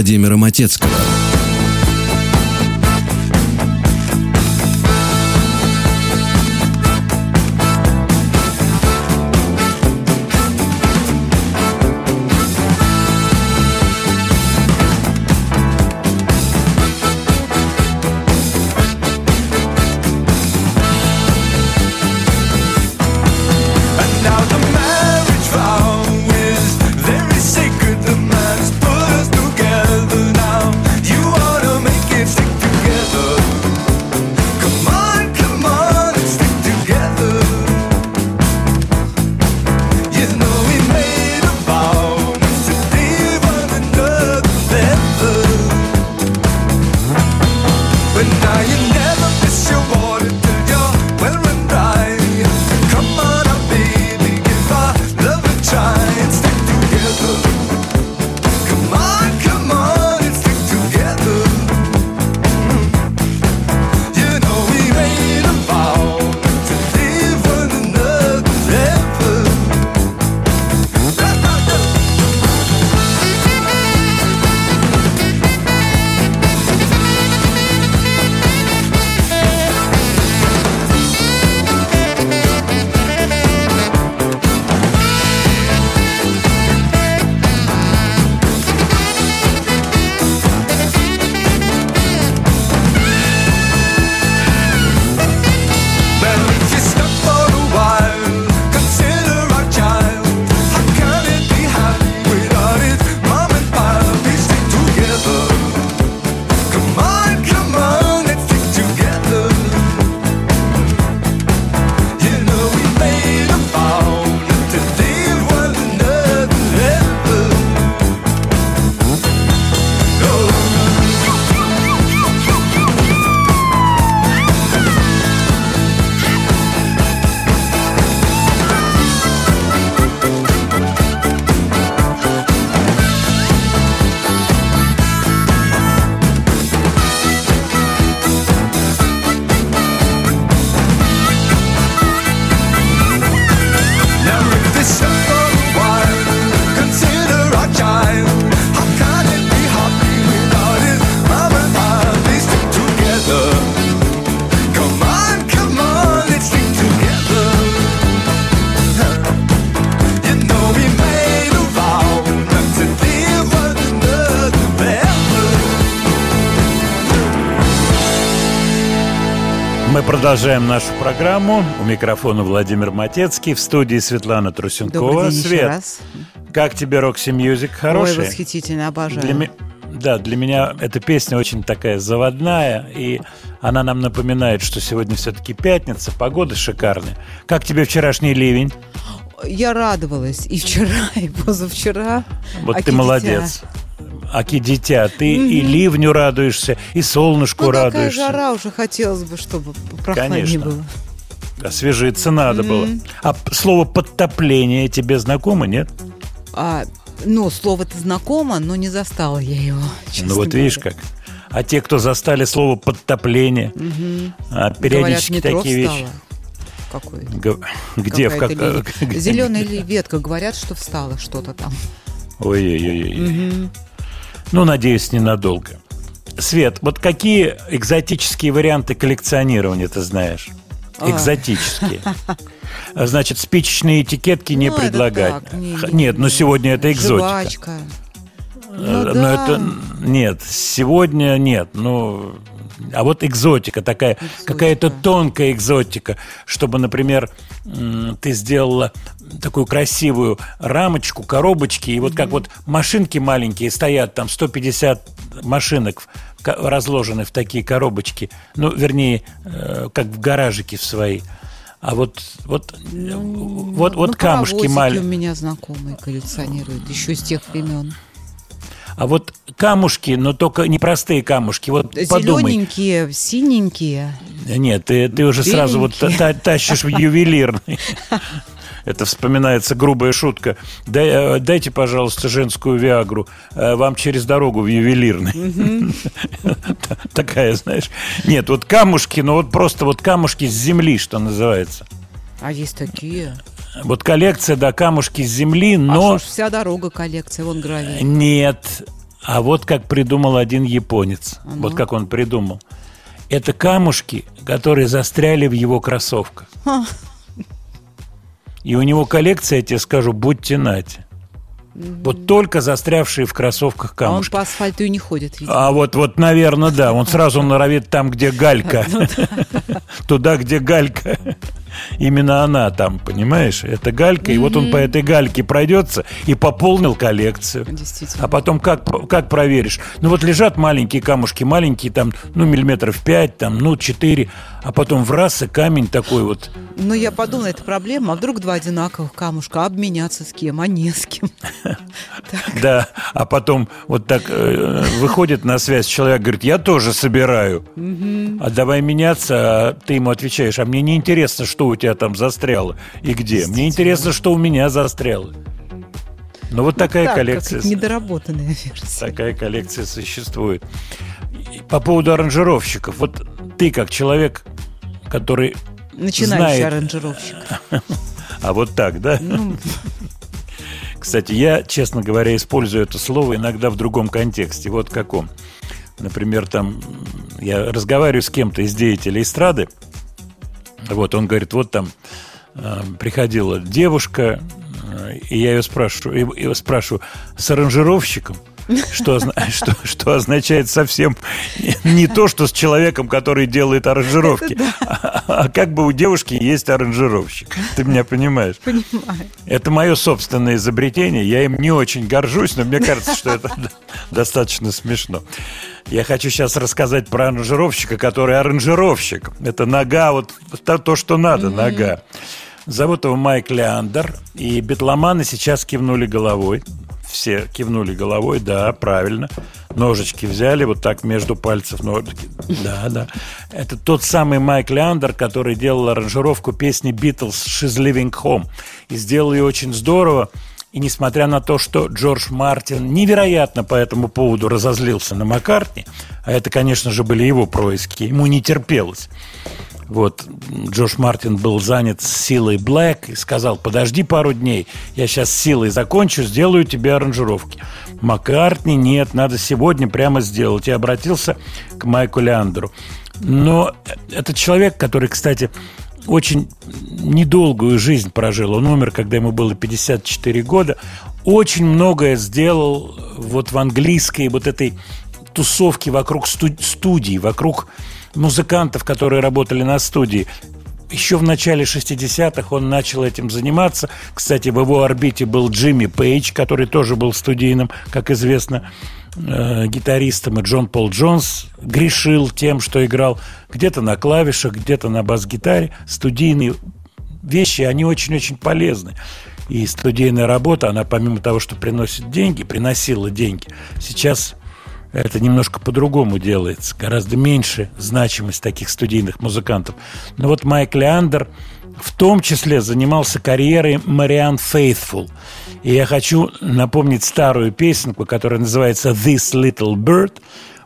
Владимира Матецкого. Мы продолжаем нашу программу. У микрофона Владимир Матецкий, в студии Светлана Трусенкова. Добрый день еще Свет, раз. как тебе Roxy Music? Ой, Хорошая? восхитительно, обожаю. Для Да, для меня эта песня очень такая заводная, и она нам напоминает, что сегодня все-таки пятница, погода шикарная. Как тебе вчерашний ливень? Я радовалась и вчера, и позавчера. Вот Аки ты дитя. молодец. Аки дитя, ты и ливню радуешься, и солнышку Ну, такая радуешься. жара уже хотелось бы, чтобы прохладнее Конечно. было. Освежиться надо было. А слово подтопление тебе знакомо, нет? А, ну, слово-то знакомо, но не застала я его, ну вот говоря. видишь как. А те, кто застали слово подтопление, а, периодически Говорят, такие вещи. встало. Какой? Г- Где? В как... где? Зеленая ли ветка, говорят, что встала что-то там. Ой-ой-ой. Ну, надеюсь, ненадолго. Свет, вот какие экзотические варианты коллекционирования ты знаешь? А. Экзотические. А, Значит, спичечные этикетки не Ну, предлагать. так, не- не- Нет, ну сегодня это экзотика. Жвачка. Э, Ну Но да. это нет, сегодня нет. Ну, а вот экзотика такая, какая-то тонкая экзотика, чтобы, например, ты сделала такую красивую рамочку, коробочки, и вот как вот машинки маленькие стоят, там 150 машинок разложены в такие коробочки, ну, вернее, э, как в гаражике в свои. А вот, вот, э, вот, вот ну, камушки паровозики маленькие. у меня знакомые коллекционируют еще с тех времен. А вот камушки, но только не простые камушки. Вот подумай. Зелененькие, синенькие. Нет, ты, ты уже сразу вот та- та- тащишь в ювелирный. Это вспоминается грубая шутка. Дай- э, дайте, пожалуйста, женскую виагру. э, Вам через дорогу в ювелирный. Та- Такая, знаешь. Нет, вот камушки, ну вот просто вот камушки с земли, что называется. А есть такие. Вот коллекция, да, камушки с земли, А но... что ж, вся дорога коллекция, вон гравий. Нет. А вот как придумал один японец. ну? Вот как он придумал. Это камушки, которые застряли в его кроссовках. Ха. И у него коллекция, я тебе скажу, будьте нате. Вот только застрявшие в кроссовках А он камушки. по асфальту и не ходит, видимо. А вот, вот, наверное, да. Он сразу норовит там, где галька. Ну Туда, где галька. Именно она там, понимаешь? Это галька. И вот он по этой гальке пройдется и пополнил коллекцию. Действительно. А потом как, как проверишь? Ну вот лежат маленькие камушки, маленькие там, ну миллиметров 5, там, ну 4, а потом в раз и камень такой вот. Ну, я подумала, это проблема. А вдруг два одинаковых камушка? А обменяться с кем? А не с кем. Да, а потом вот так э, выходит на связь человек, говорит, я тоже собираю. А давай меняться, а ты ему отвечаешь, а мне не интересно, что у тебя там застряло и где. Мне интересно, что у меня застряло. Ну вот такая Так, коллекция. как недоработанная версия. Такая коллекция существует. И По поводу аранжировщиков. Вот ты как человек, который Начинающий знает- аранжировщик. А вот так, да? Ну, Кстати, я, честно говоря, использую это слово иногда в другом контексте. Вот каком. Например, там я разговариваю с кем-то из деятелей эстрады. Вот он говорит, вот там э, приходила девушка, э, и я ее спрашиваю, и, и спрашиваю с аранжировщиком, что, что, что означает совсем не то, что с человеком, который делает аранжировки, а, а как бы у девушки есть аранжировщик. Ты меня понимаешь? понимаю. Это мое собственное изобретение. Я им не очень горжусь, но мне кажется, что это достаточно смешно. Я хочу сейчас рассказать про аранжировщика, который аранжировщик. Это нога, вот то, то, что надо, нога. Зовут его Майк Леандер, и битломаны сейчас кивнули головой. Все кивнули головой, да, правильно. Ножички взяли вот так между пальцев. Ножички. Да, да. Это тот самый Майк Леандер, который делал аранжировку песни Beatles «She's Living Home». И сделал ее очень здорово. И несмотря на то, что Джордж Мартин невероятно по этому поводу разозлился на Маккартни, а это, конечно же, были его происки, ему не терпелось. Вот, Джордж Мартин был занят с силой Блэк и сказал, подожди пару дней, я сейчас с силой закончу, сделаю тебе аранжировки. Маккартни, нет, надо сегодня прямо сделать. И обратился к Майку Леандеру. Но этот человек, который, кстати, очень недолгую жизнь прожил. Он умер, когда ему было 54 года. Очень многое сделал вот в английской вот этой тусовки вокруг сту- студий, вокруг музыкантов, которые работали на студии. Еще в начале 60-х он начал этим заниматься. Кстати, в его орбите был Джимми Пейдж, который тоже был студийным, как известно, э, гитаристом. И Джон Пол Джонс грешил тем, что играл где-то на клавишах, где-то на бас-гитаре. Студийные вещи, они очень-очень полезны. И студийная работа, она помимо того, что приносит деньги, приносила деньги, сейчас это немножко по-другому делается. Гораздо меньше значимость таких студийных музыкантов. Но вот Майк Леандер в том числе занимался карьерой Мариан Фейтфул. И я хочу напомнить старую песенку, которая называется «This Little Bird»,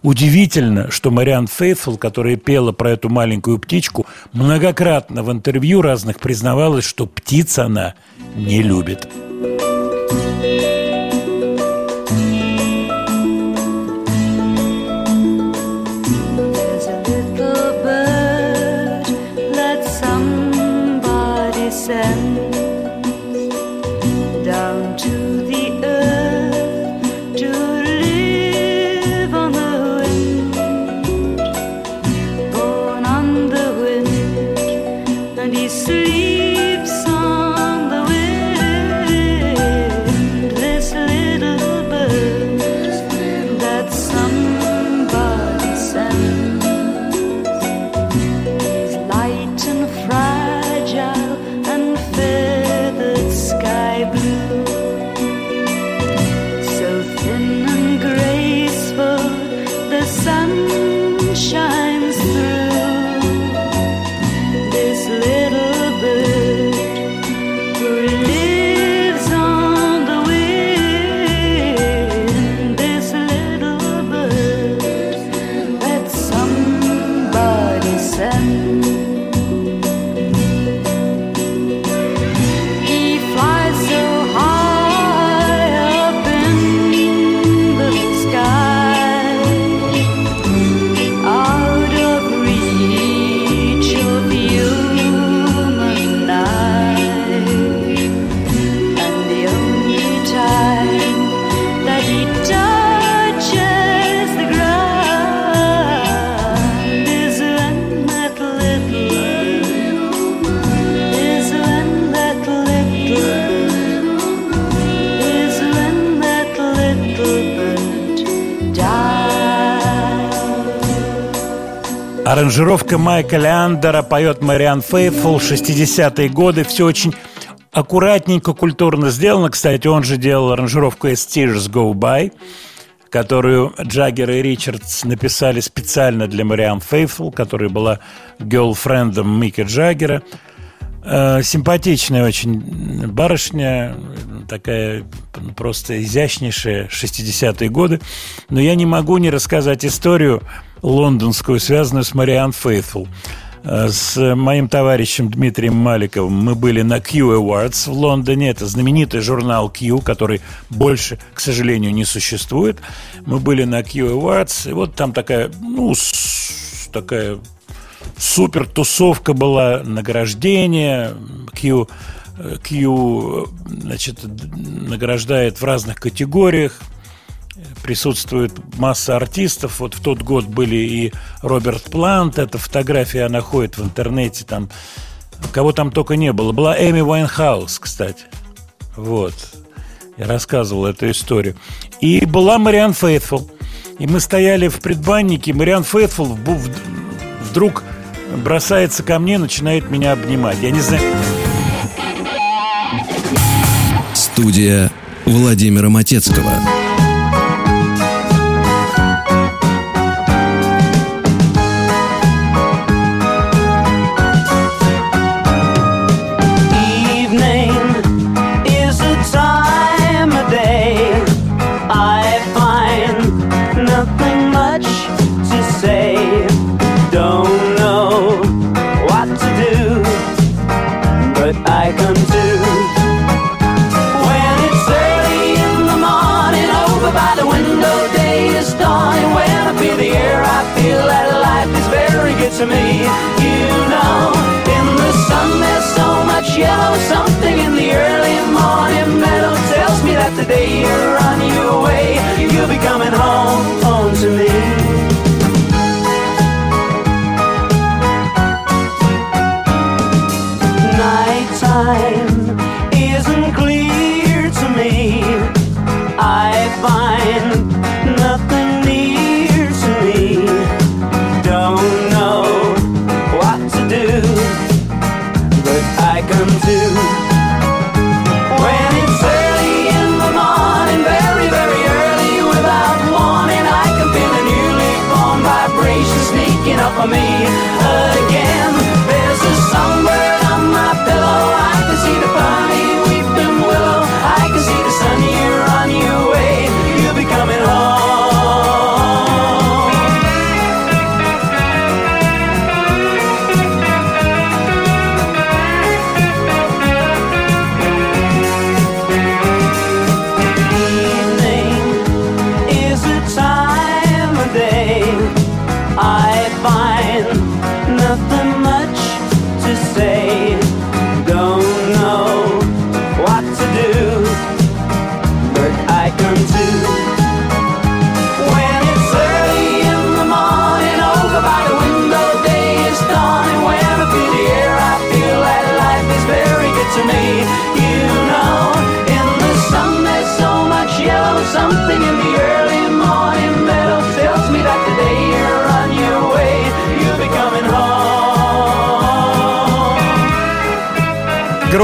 Удивительно, что Мариан Фейтфул, которая пела про эту маленькую птичку, многократно в интервью разных признавалась, что птиц она не любит. There's Аранжировка Майка Леандера поет Мариан Фейтфул 60-е годы. Все очень аккуратненько, культурно сделано. Кстати, он же делал аранжировку «As Tears Go By», которую Джаггер и Ричардс написали специально для Мариан Фейтфул, которая была герлфрендом Мика Джаггера. Э, Симпатичная очень барышня, такая просто изящнейшая, 60-е годы. Но я не могу не рассказать историю лондонскую, связанную с Мариан Фейтфул. Э, С моим товарищем Дмитрием Маликовым мы были на Q Awards в Лондоне. Это знаменитый журнал Q, который больше, к сожалению, не существует. Мы были на Q Awards, и вот там такая, ну, такая супер тусовка была, награждение. Q, э, Q значит, награждает в разных категориях. Присутствует масса артистов. Вот в тот год были и Роберт Плант. Эта фотография, она ходит в интернете. Там, кого там только не было. Была Эми Уайнхаус, кстати. Вот. Я рассказывал эту историю. И была Мариан Фейтфул. И мы стояли в предбаннике. Мариан Фейтфул вдруг бросается ко мне, начинает меня обнимать. Я не знаю... Студия Владимира Матецкого. you'll be coming home, home to me. Night time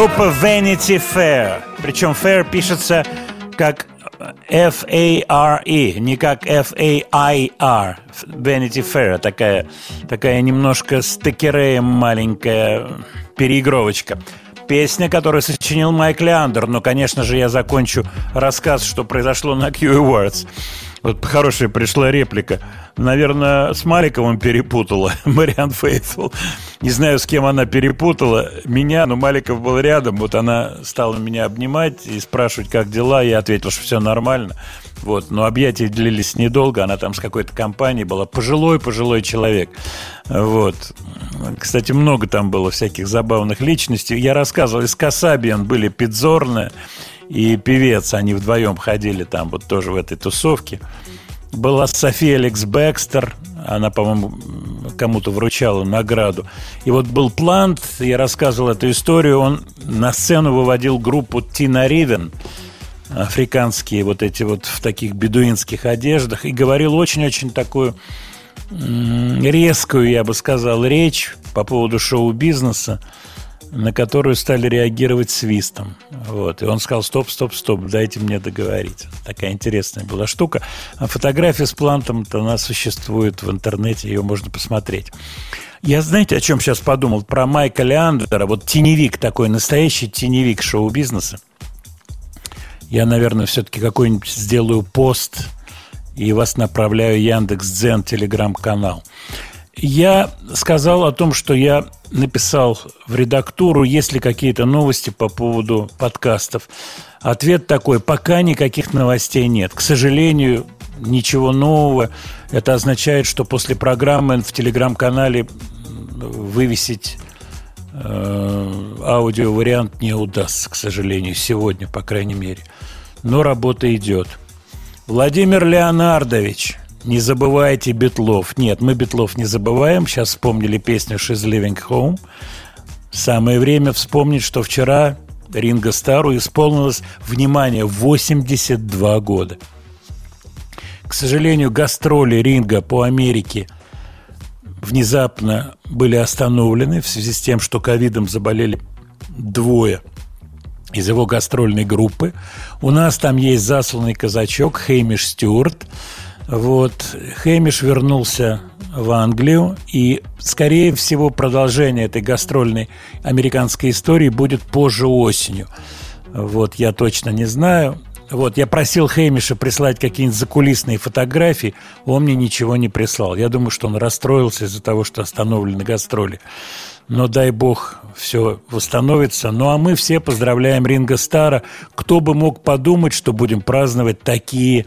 Группа Vanity Fair. Причем Fair пишется как F-A-R-E, не как F-A-I-R. Vanity Fair. Такая, такая немножко с текереем маленькая переигровочка. Песня, которую сочинил Майк Леандер. Но, конечно же, я закончу рассказ, что произошло на Q Awards. Вот хорошая пришла реплика. Наверное, с Маликовым перепутала Мариан Фейтфул. Не знаю, с кем она перепутала. Меня, но Маликов был рядом. Вот она стала меня обнимать и спрашивать, как дела. Я ответил, что все нормально. Вот, но объятия длились недолго. Она там с какой-то компанией была. Пожилой-пожилой человек. Вот. Кстати, много там было всяких забавных личностей. Я рассказывал, из Касабиан были Пидзорны и певец. Они вдвоем ходили там вот тоже в этой тусовке. Была София Алекс Бекстер. Она, по-моему, кому-то вручала награду. И вот был Плант, я рассказывал эту историю. Он на сцену выводил группу Тина Ривен африканские вот эти вот в таких бедуинских одеждах и говорил очень-очень такую резкую, я бы сказал, речь по поводу шоу-бизнеса, на которую стали реагировать свистом. Вот. И он сказал, стоп, стоп, стоп, дайте мне договорить. Такая интересная была штука. А фотография с плантом-то она существует в интернете, ее можно посмотреть. Я, знаете, о чем сейчас подумал? Про Майка Леандера. Вот теневик такой, настоящий теневик шоу-бизнеса. Я, наверное, все-таки какой-нибудь сделаю пост и вас направляю Яндекс Дзен телеграм-канал. Я сказал о том, что я написал в редактуру, есть ли какие-то новости по поводу подкастов. Ответ такой, пока никаких новостей нет. К сожалению, ничего нового. Это означает, что после программы в телеграм-канале вывесить э, аудиовариант не удастся, к сожалению, сегодня, по крайней мере. Но работа идет. Владимир Леонардович, не забывайте Бетлов. Нет, мы Бетлов не забываем. Сейчас вспомнили песню «She's Living Home». Самое время вспомнить, что вчера Ринго Стару исполнилось, внимание, 82 года. К сожалению, гастроли Ринга по Америке внезапно были остановлены в связи с тем, что ковидом заболели двое из его гастрольной группы. У нас там есть засланный казачок Хеймиш Стюарт. Вот. Хеймиш вернулся в Англию, и, скорее всего, продолжение этой гастрольной американской истории будет позже осенью. Вот, я точно не знаю. Вот, я просил Хеймиша прислать какие-нибудь закулисные фотографии, он мне ничего не прислал. Я думаю, что он расстроился из-за того, что остановлены гастроли. Но дай бог все восстановится. Ну а мы все поздравляем Ринга Стара. Кто бы мог подумать, что будем праздновать такие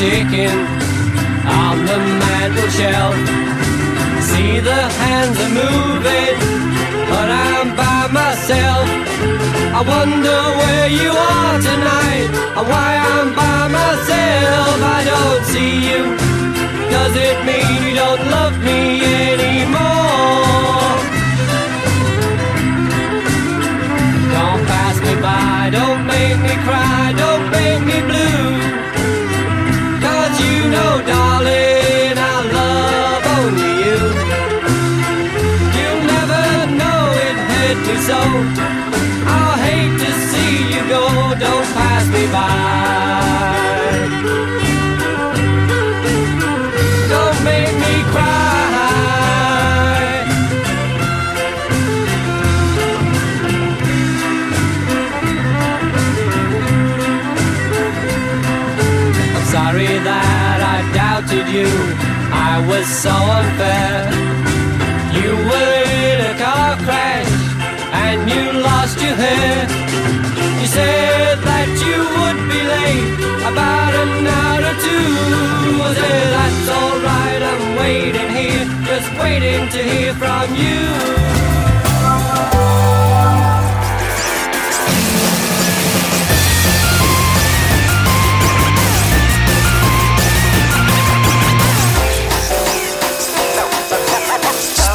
Ticking on the mantel shelf. See the hands are moving, but I'm by myself. I wonder where you are tonight, or why I'm by myself. I don't see you. Does it mean you don't love me was so unfair. You were in a car crash and you lost your hair. You said that you would be late about an hour or two. I said, that's alright, I'm waiting here. Just waiting to hear from you.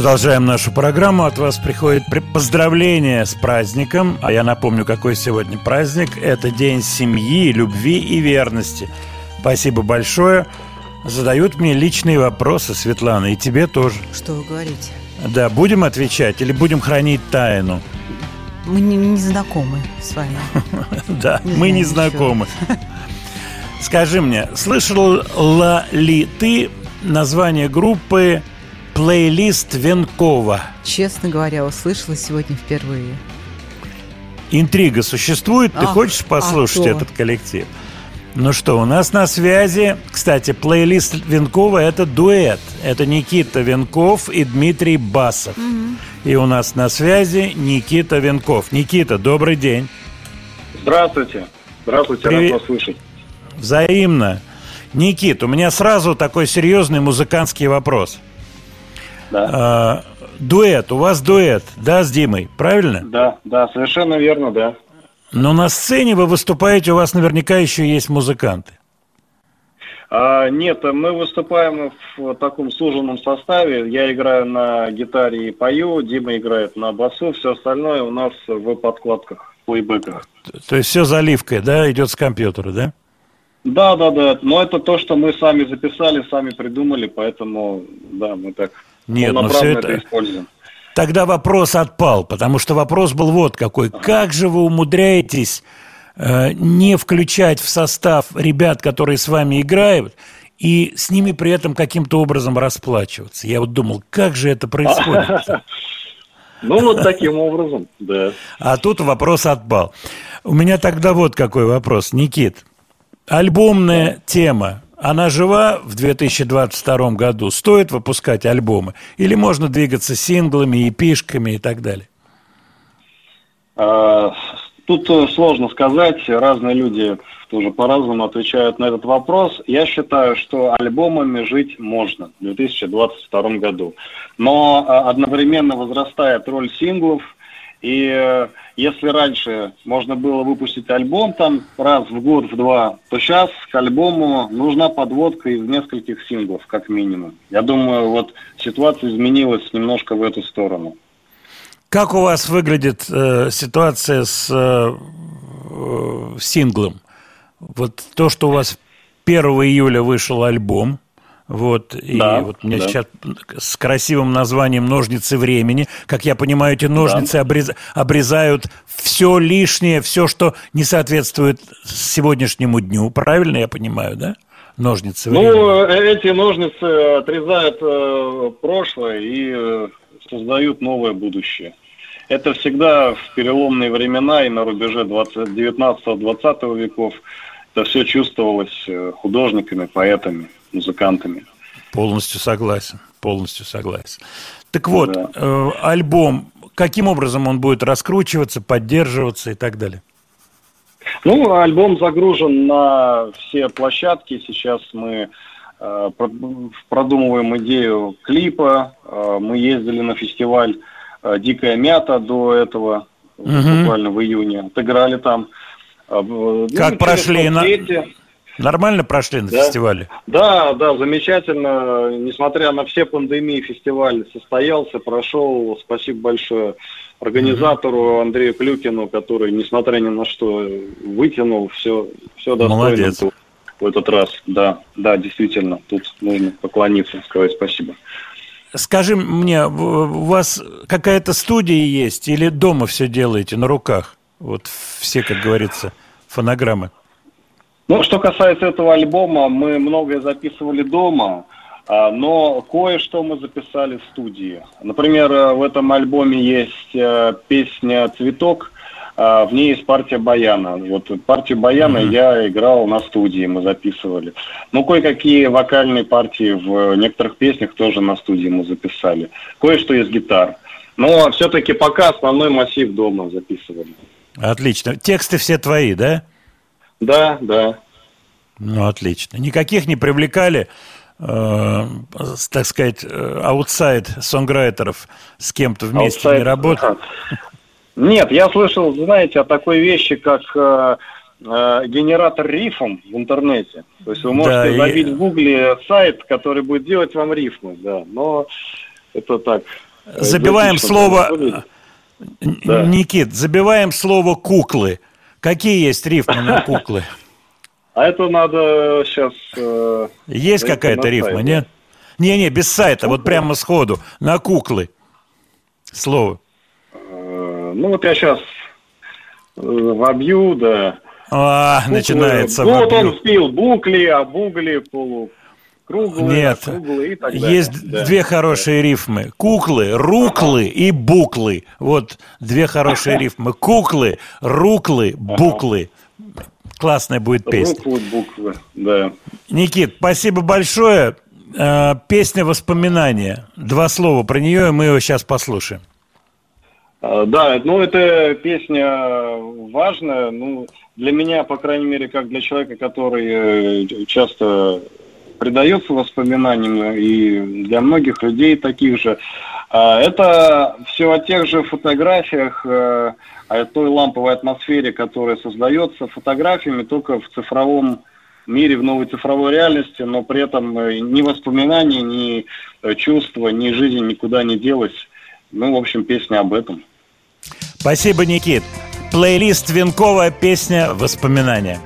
Продолжаем нашу программу. От вас приходит при- поздравление с праздником. А я напомню, какой сегодня праздник. Это День семьи, любви и верности. Спасибо большое. Задают мне личные вопросы, Светлана, и тебе тоже. Что вы говорите? Да, будем отвечать или будем хранить тайну? Мы не, не знакомы с вами. Да, мы не знакомы. Скажи мне, слышала ли ты название группы «Плейлист Венкова»? Честно говоря, услышала сегодня впервые. Интрига существует? Ты Ах, хочешь послушать а то. этот коллектив? Ну что, у нас на связи, кстати, плейлист Венкова – это дуэт. Это Никита Венков и Дмитрий Басов. И у нас на связи Никита Венков. Никита, добрый день. Здравствуйте. Здравствуйте, Привет. рад вас слышать. Взаимно. Никит, у меня сразу такой серьезный музыкантский вопрос. Да. А, дуэт, у вас дуэт, да, с Димой, правильно? Да, да, совершенно верно, да. Но на сцене вы выступаете, у вас наверняка еще есть музыканты. А, нет, мы выступаем в таком суженном составе. Я играю на гитаре и пою, Дима играет на басу, все остальное у нас в подкладках, плейбеках. То есть все заливкой, да, идет с компьютера, да? Да, да, да. Но это то, что мы сами записали, сами придумали, поэтому, да, мы так Нет, но полноправно все это... это- используем. Тогда вопрос отпал, потому что вопрос был вот какой. Как же вы умудряетесь э, не включать в состав ребят, которые с вами играют, и с ними при этом каким-то образом расплачиваться? Я вот думал, как же это происходит? Ну, вот таким образом, да. А тут вопрос отпал. У меня тогда вот какой вопрос. Никит, альбомная тема, она жива в 2022 году? Стоит выпускать альбомы? Или можно двигаться синглами, эпишками и так далее? А, Тут э, сложно сказать, разные люди тоже по-разному отвечают на этот вопрос. Я считаю, что альбомами жить можно в 2022 году. Но э, одновременно возрастает роль синглов, и э, если раньше можно было выпустить альбом там раз в год, в два, то сейчас к альбому нужна подводка из нескольких синглов, как минимум. Я думаю, вот ситуация изменилась немножко в эту сторону. Как у вас выглядит э, ситуация с э, э, синглом? Вот то, что у вас 1 июля вышел альбом, вот, и Да, вот мне да. сейчас с красивым названием «Ножницы времени». Как я понимаю, эти ножницы обрез- обрезают все лишнее, все, что не соответствует сегодняшнему дню. Правильно я понимаю, да? Ножницы времени. Ну, эти ножницы отрезают э, прошлое и э, создают новое будущее. это всегда в переломные времена и на рубеже 19-20 веков это все чувствовалось э, художниками, поэтами, музыкантами. Полностью согласен, полностью согласен. Так вот, э, альбом, каким образом он будет раскручиваться, поддерживаться и так далее? Ну, альбом загружен на все площадки. Сейчас мы э, про- продумываем идею клипа. Э, мы ездили на фестиваль э, «Дикая мята» до этого, Мгм. буквально в июне. Отыграли там. Э, ну, Как через прошли на-. Нормально прошли на Да. фестивале? Да, да, замечательно. Несмотря на все пандемии, фестиваль состоялся, прошел. Спасибо большое организатору Андрею Клюкину, который, несмотря ни на что, вытянул все, все достойно Молодец. в этот раз. Да, да, действительно, тут нужно поклониться, сказать спасибо. Скажи мне, у вас какая-то студия есть или дома все делаете на руках? Вот все, как говорится, фонограммы. Ну, что касается этого альбома, мы многое записывали дома, а, но кое-что мы записали в студии. Например, э, в этом альбоме есть э, песня «Цветок», а, в ней есть партия баяна. Вот партию баяна я играл на студии, мы записывали. Ну, кое-какие вокальные партии в некоторых песнях тоже на студии мы записали. Кое-что из гитар. Но все-таки пока основной массив дома записывали. Отлично. Тексты все твои, да? Да, да. Ну, отлично. Никаких не привлекали, э, так сказать, э, outside songwriter ов с кем-то вместе не Outside, работать? Нет, я слышал, знаете, о такой вещи, как э, э, генератор рифм в интернете. То есть вы можете Да, и- забить в гугле сайт, который будет делать вам рифмы, да. Но это так. Забиваем слово... Да. Никит, забиваем слово «куклы». Какие есть рифмы на куклы? А это надо сейчас... э, Есть какая-то рифма, сайт, нет? Не-не, без сайта, вот прямо сходу, на куклы. Слово. Э, ну вот я сейчас вобью, да. А, Буквы. начинается Ну вот вобью. он спил букли, обугли, полукруглые, Нет, округлые и так далее. есть Да. две хорошие рифмы. Куклы, руклы и буклы. Вот две хорошие рифмы. Куклы, руклы, буклы. Классная будет песня. Буквы, буквы, да. Никит, спасибо большое. Э, Песня «Воспоминания». Два слова про нее, и мы ее сейчас послушаем. А, Да, ну это песня важная, ну для меня, по крайней мере, как для человека, который э, часто предается воспоминаниям, и для многих людей таких же. А, Это все о тех же фотографиях, э, о той ламповой атмосфере, которая создается фотографиями только в цифровом мире, в новой цифровой реальности, но при этом э, ни воспоминания, ни э, чувства, ни жизнь никуда не делась. Ну, в общем, песня об этом. Спасибо, Никит. Плейлист Венкова, песня «Воспоминания».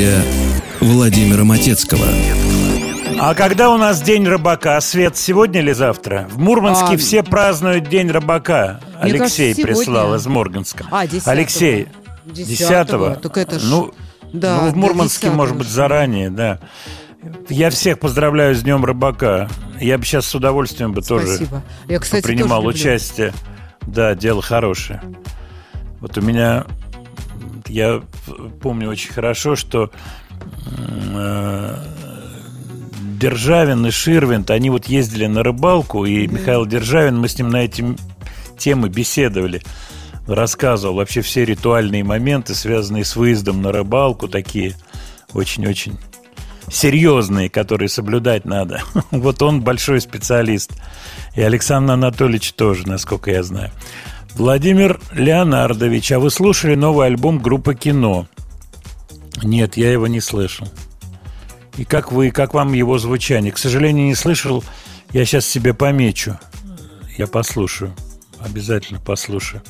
Студия Владимира Матецкого. А когда у нас день рыбака? Свет сегодня или завтра? В Мурманске А, все празднуют день рыбака. Мне Алексей кажется, прислал сегодня. из Мурманска. А, 10-го. Алексей, 10-го. 10 Так это ж- Ну, Да, ну, в Мурманске, 10-го может быть, заранее, да. Я всех поздравляю с Днем рыбака. Я бы сейчас с удовольствием бы тоже Спасибо. Я, кстати, принимал тоже люблю. участие. Да, дело хорошее. Вот у меня, я помню очень хорошо, что э, Державин и Ширвинт, они вот ездили на рыбалку, и Михаил Державин, мы с ним на эти темы беседовали, рассказывал вообще все ритуальные моменты, связанные с выездом на рыбалку, такие очень-очень серьезные, которые соблюдать надо. Вот он большой специалист. И Александр Анатольевич тоже, насколько я знаю. Владимир Леонардович, а вы слушали новый альбом группы «Кино»? Нет, я его не слышал. И как вы, как вам его звучание? К сожалению, не слышал. Я сейчас себе помечу. Я послушаю. Обязательно послушаю.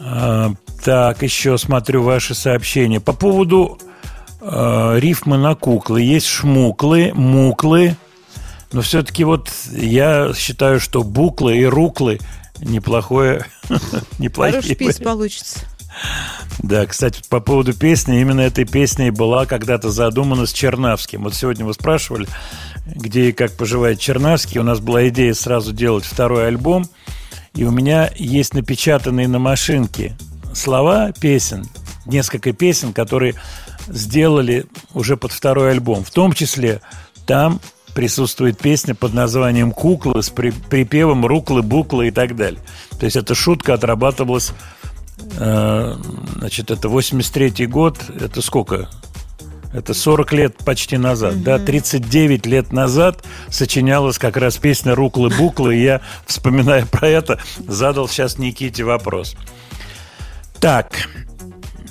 А, так, еще смотрю ваши сообщения. По поводу э, рифмы на куклы. Есть шмуклы, муклы. Но все-таки вот я считаю, что буклы и руклы неплохое, неплохие. Хороший пись получится. Да, кстати, по поводу песни, именно этой песней была когда-то задумана с Чернавским. Вот сегодня вы спрашивали, где и как поживает Чернавский. У нас была идея сразу делать второй альбом. И у меня есть напечатанные на машинке слова песен, несколько песен, которые сделали уже под второй альбом. В том числе там присутствует песня под названием «Куклы» с при- припевом «Руклы, буклы» и так далее. То есть эта шутка отрабатывалась Э, Значит, это 83-й год, это сколько? Это 40 лет почти назад, да, 39 лет назад сочинялась как раз песня «Руклы-буклы», и я, вспоминая про это, задал сейчас Никите вопрос. Так,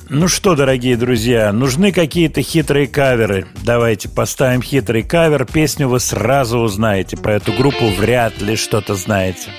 ну что, дорогие друзья, нужны какие-то хитрые каверы. Давайте поставим хитрый кавер, песню вы сразу узнаете. Про эту группу вряд ли что-то знаете.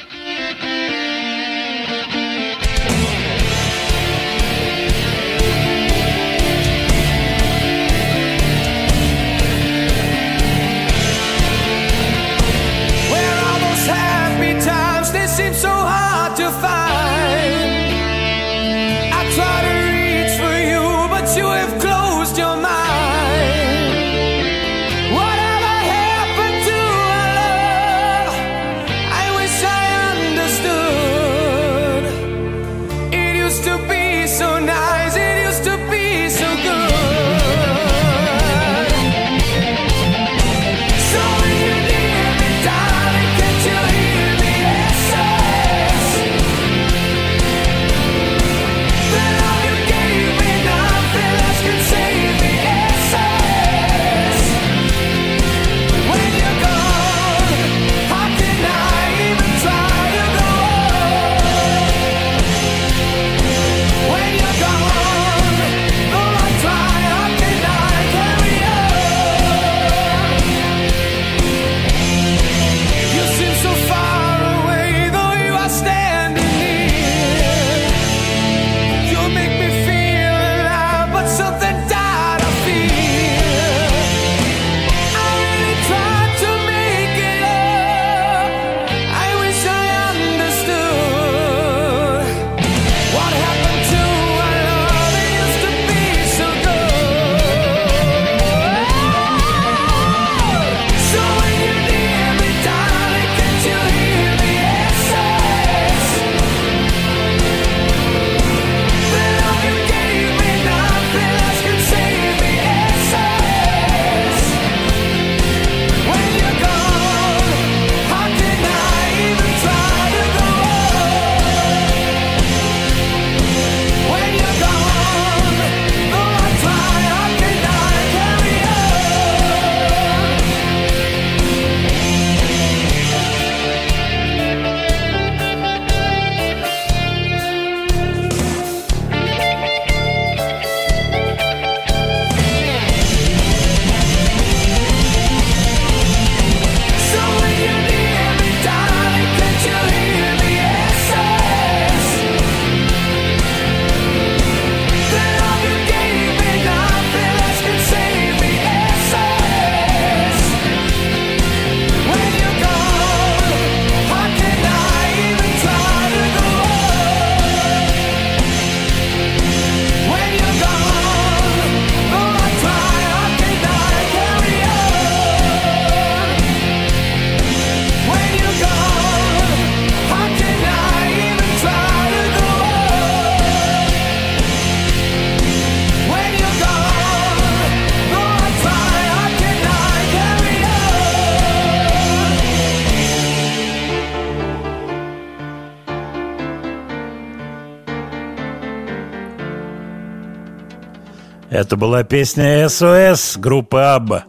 Это была песня «СОС» группы «Абба».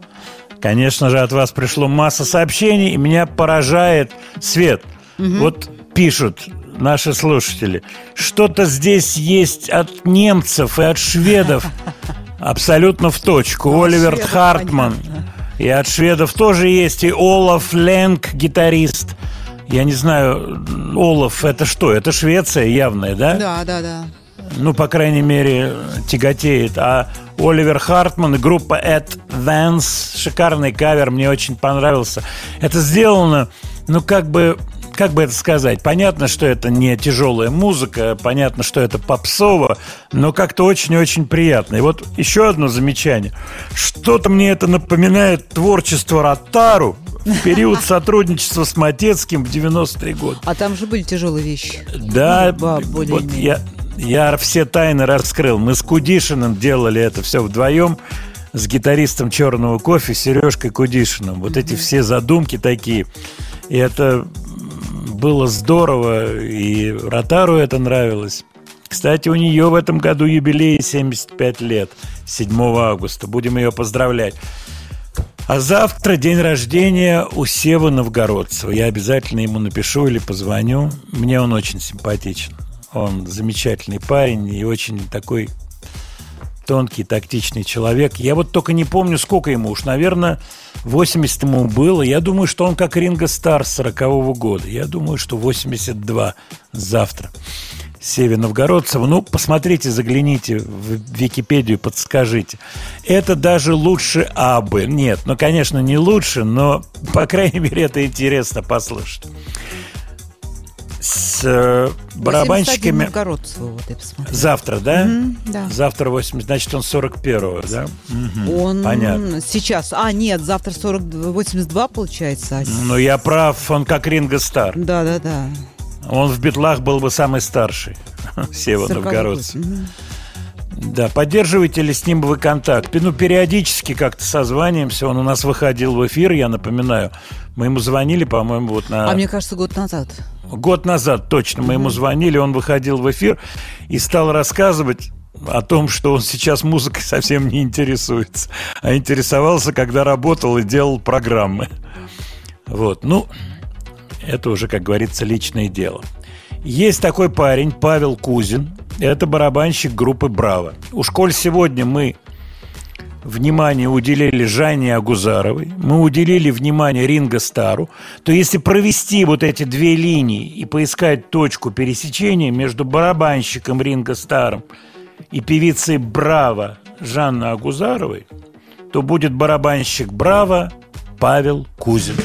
Конечно же, от вас пришло масса сообщений, и меня поражает Свет. Вот пишут наши слушатели, что-то здесь есть от немцев и от шведов. Абсолютно в точку. Оливер Хартман. И от шведов тоже есть. И Олаф Ленг, гитарист. Я не знаю, Олаф это что? Это Швеция явная, да? Да, да, да. Ну, по крайней мере, тяготеет. А Оливер Хартман и группа At Vance, шикарный кавер, мне очень понравился. Это сделано, ну, как бы, как бы это сказать, понятно, что это не тяжелая музыка, понятно, что это попсово, но как-то очень-очень приятно. И вот еще одно замечание. Что-то мне это напоминает творчество Ротару в период сотрудничества с Матецким в 90-е годы. А там же были тяжелые вещи. Да, Ну, ба- вот я, я все тайны раскрыл. Мы с Кудишиным делали это все вдвоем с гитаристом черного кофе Сережкой Кудишиным. Вот эти все задумки такие. И это было здорово, и Ротару это нравилось. Кстати, у нее в этом году юбилей 75 лет, 7 августа. Будем ее поздравлять. А завтра день рождения у Севы Новгородцева. Я обязательно ему напишу или позвоню. Мне он очень симпатичен. Он замечательный парень и очень такой тонкий, тактичный человек. Я вот только не помню, сколько ему уж. Наверное, 80 ему было. Я думаю, что он как Ринго Стар с 40 года. Я думаю, что 82 завтра. Севе Новгородцева. Ну, посмотрите, загляните в Википедию, подскажите. Это даже лучше Абы. Нет, ну, конечно, не лучше, но, по крайней мере, это интересно послушать. С э, 81 барабанщиками... Вот. Завтра, да? Мгм, да. Завтра 80, значит, он 41-го, да? Мгм, Он Понятно. сейчас... А, нет, завтра 40, 82 получается. а Ну, я прав, он как Ринго Стар. Да, да, да. Он в битлах был бы самый старший. Сева 40-й Новгородцев. Мгм. Да, поддерживаете ли с ним вы контакт? Ну, периодически как-то созваниваемся. Он у нас выходил в эфир, я напоминаю. Мы ему звонили, по-моему, вот на... А мне кажется, год назад. Год назад точно мы ему звонили, он выходил в эфир и стал рассказывать о том, что он сейчас музыкой совсем не интересуется, а интересовался, когда работал и делал программы. Вот, ну, это уже, как говорится, личное дело. Есть такой парень, Павел Кузин. Это барабанщик группы «Браво». Уж коль сегодня мы внимание уделили Жанне Агузаровой, мы уделили внимание Ринго Стару, то если провести вот эти две линии и поискать точку пересечения между барабанщиком Ринго Старом и певицей Браво Жанной Агузаровой, то будет барабанщик Браво Павел Кузин.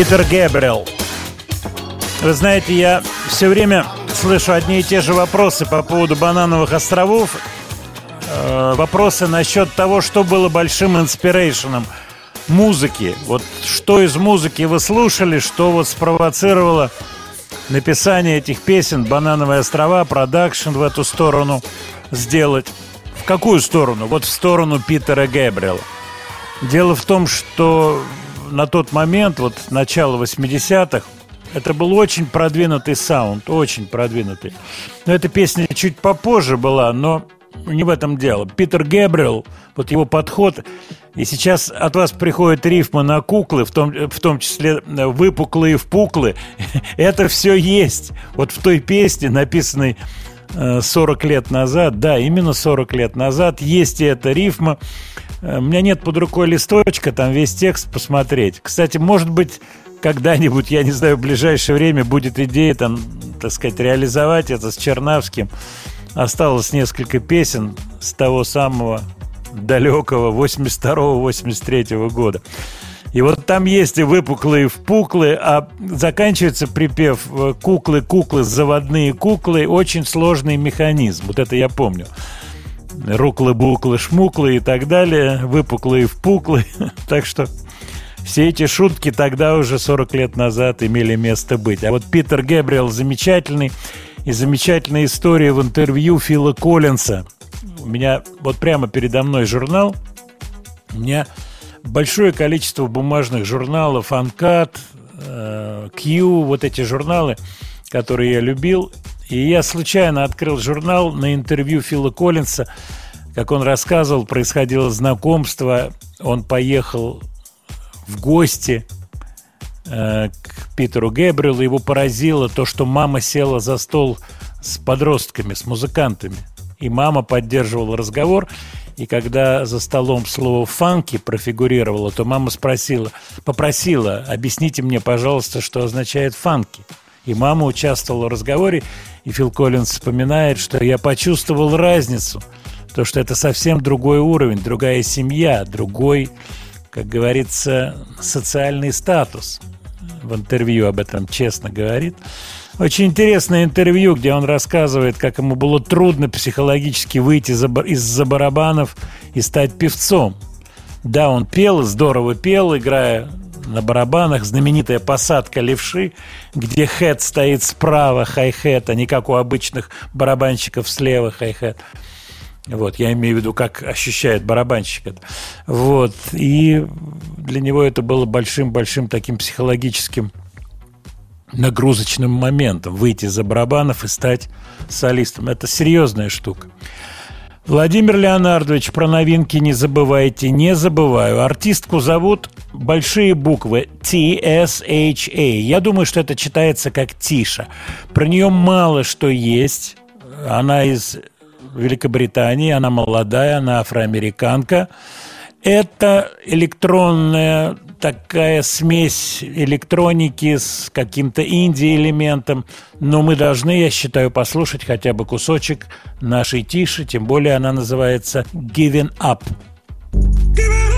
Питер Гэбриэл. Вы знаете, я все время слышу одни и те же вопросы по поводу банановых островов. Э, вопросы насчет того, что было большим инспирейшеном музыки. Вот что из музыки вы слушали, что вот спровоцировало написание этих песен «Банановые острова», продакшн в эту сторону сделать. В какую сторону? Вот в сторону Питера Гэбриэла. Дело в том, что на тот момент, вот начало 80-х, это был очень продвинутый саунд, очень продвинутый. Но эта песня чуть попозже была, но не в этом дело. Питер Гэбриэл, вот его подход, и сейчас от вас приходят рифмы на куклы, в том, в том числе э, выпуклые впуклы. Это все есть. Вот в той песне, написанной э, 40 лет назад, да, именно 40 лет назад, есть и эта рифма. Э, У меня нет под рукой листочка, там весь текст посмотреть. Кстати, может быть, когда-нибудь, я не знаю, в ближайшее время будет идея, там, так сказать, реализовать это с Чернавским. Осталось несколько песен с того самого далекого 82-83 года. И вот там есть и выпуклые, и впуклые, а заканчивается припев э, «куклы, куклы, заводные куклы» очень сложный механизм. Вот это я помню. Руклы-буклы, шмуклы и так далее, выпуклые впуклые. Так что все эти шутки тогда уже 40 лет назад имели место быть. А вот Питер Гэбриэл замечательный и замечательная история в интервью Фила Коллинса. У меня вот прямо передо мной журнал. У меня большое количество бумажных журналов Анкат, э, Q, вот эти журналы, которые я любил. И я случайно открыл журнал на интервью Фила Коллинса, как он рассказывал, происходило знакомство, он поехал в гости э, к Питеру Гэбриэлу, его поразило то, что мама села за стол с подростками, с музыкантами. И мама поддерживала разговор, и когда за столом слово «фанки» профигурировало, то мама спросила, попросила, объясните мне, пожалуйста, что означает «фанки». И мама участвовала в разговоре, и Фил Коллинз вспоминает, что я почувствовал разницу, то, что это совсем другой уровень, другая семья, другой, как говорится, социальный статус. В интервью об этом честно говорит. Очень интересное интервью, где он рассказывает, как ему было трудно психологически выйти из-за барабанов и стать певцом. Да, он пел, здорово пел, играя на барабанах. Знаменитая посадка левши, где хэт стоит справа, хай-хэт, а не как у обычных барабанщиков слева хай-хэт. Вот, я имею в виду, как ощущает барабанщик это. Вот, и для него это было большим-большим таким психологическим нагрузочным моментом выйти за барабанов и стать солистом. Это серьезная штука. Владимир Леонардович, про новинки не забывайте. Не забываю. Артистку зовут большие буквы T-S-H-A. Я думаю, что это читается как Тиша. Про нее мало что есть. Она из Великобритании, она молодая, она афроамериканка. Это электронная такая смесь электроники с каким-то инди-элементом. Но мы должны, я считаю, послушать хотя бы кусочек нашей тиши, тем более она называется «Giving Up». How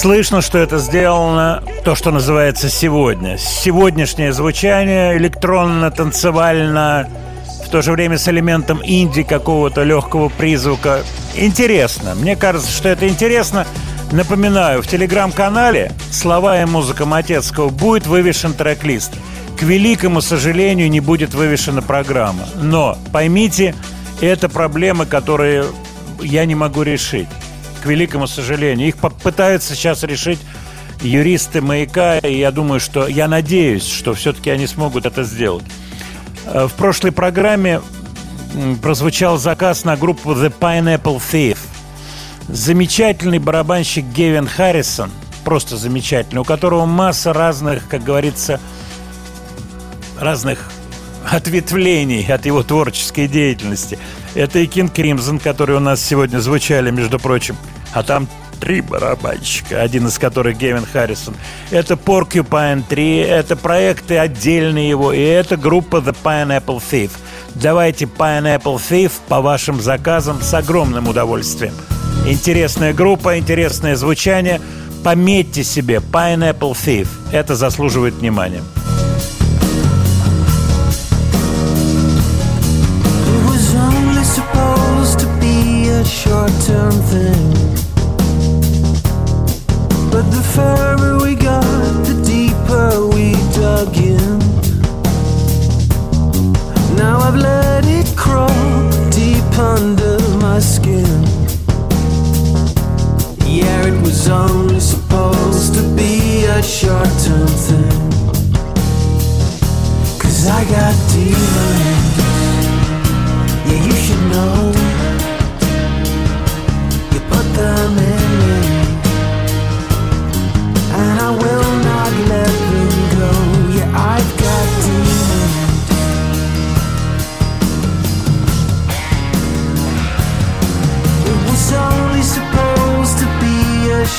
Слышно, что это сделано то, что называется сегодня. Сегодняшнее звучание электронно-танцевально, в то же время с элементом инди какого-то легкого призвука. Интересно. Мне кажется, что это интересно. Напоминаю, в телеграм-канале «Слова и музыка Матецкого» будет вывешен трек-лист. К великому сожалению, не будет вывешена программа. Но поймите, это проблемы, которые я не могу решить. К великому сожалению. Их попытаются сейчас решить юристы маяка, и я думаю, что я надеюсь, что все-таки они смогут это сделать. Э, В прошлой программе прозвучал заказ на группу The Pineapple Thief. Замечательный барабанщик Гевин Харрисон просто замечательный, у которого масса разных, как говорится, разных ответвлений от его творческой деятельности. Это и Кинг Кримзон, которые у нас сегодня звучали, между прочим. А там три барабанщика, один из которых Гевин Харрисон. Это Porcupine 3, это проекты отдельные его, и это группа The Pineapple Thief. Давайте Pineapple Thief по вашим заказам с огромным удовольствием. Интересная группа, интересное звучание. Пометьте себе Pineapple Thief. Это заслуживает внимания. A short term thing. But the further we got, the deeper we dug in. Now I've let it crawl deep under my skin. Yeah, it was only supposed to be a short term thing. Cause I got demons. Yeah, you should know.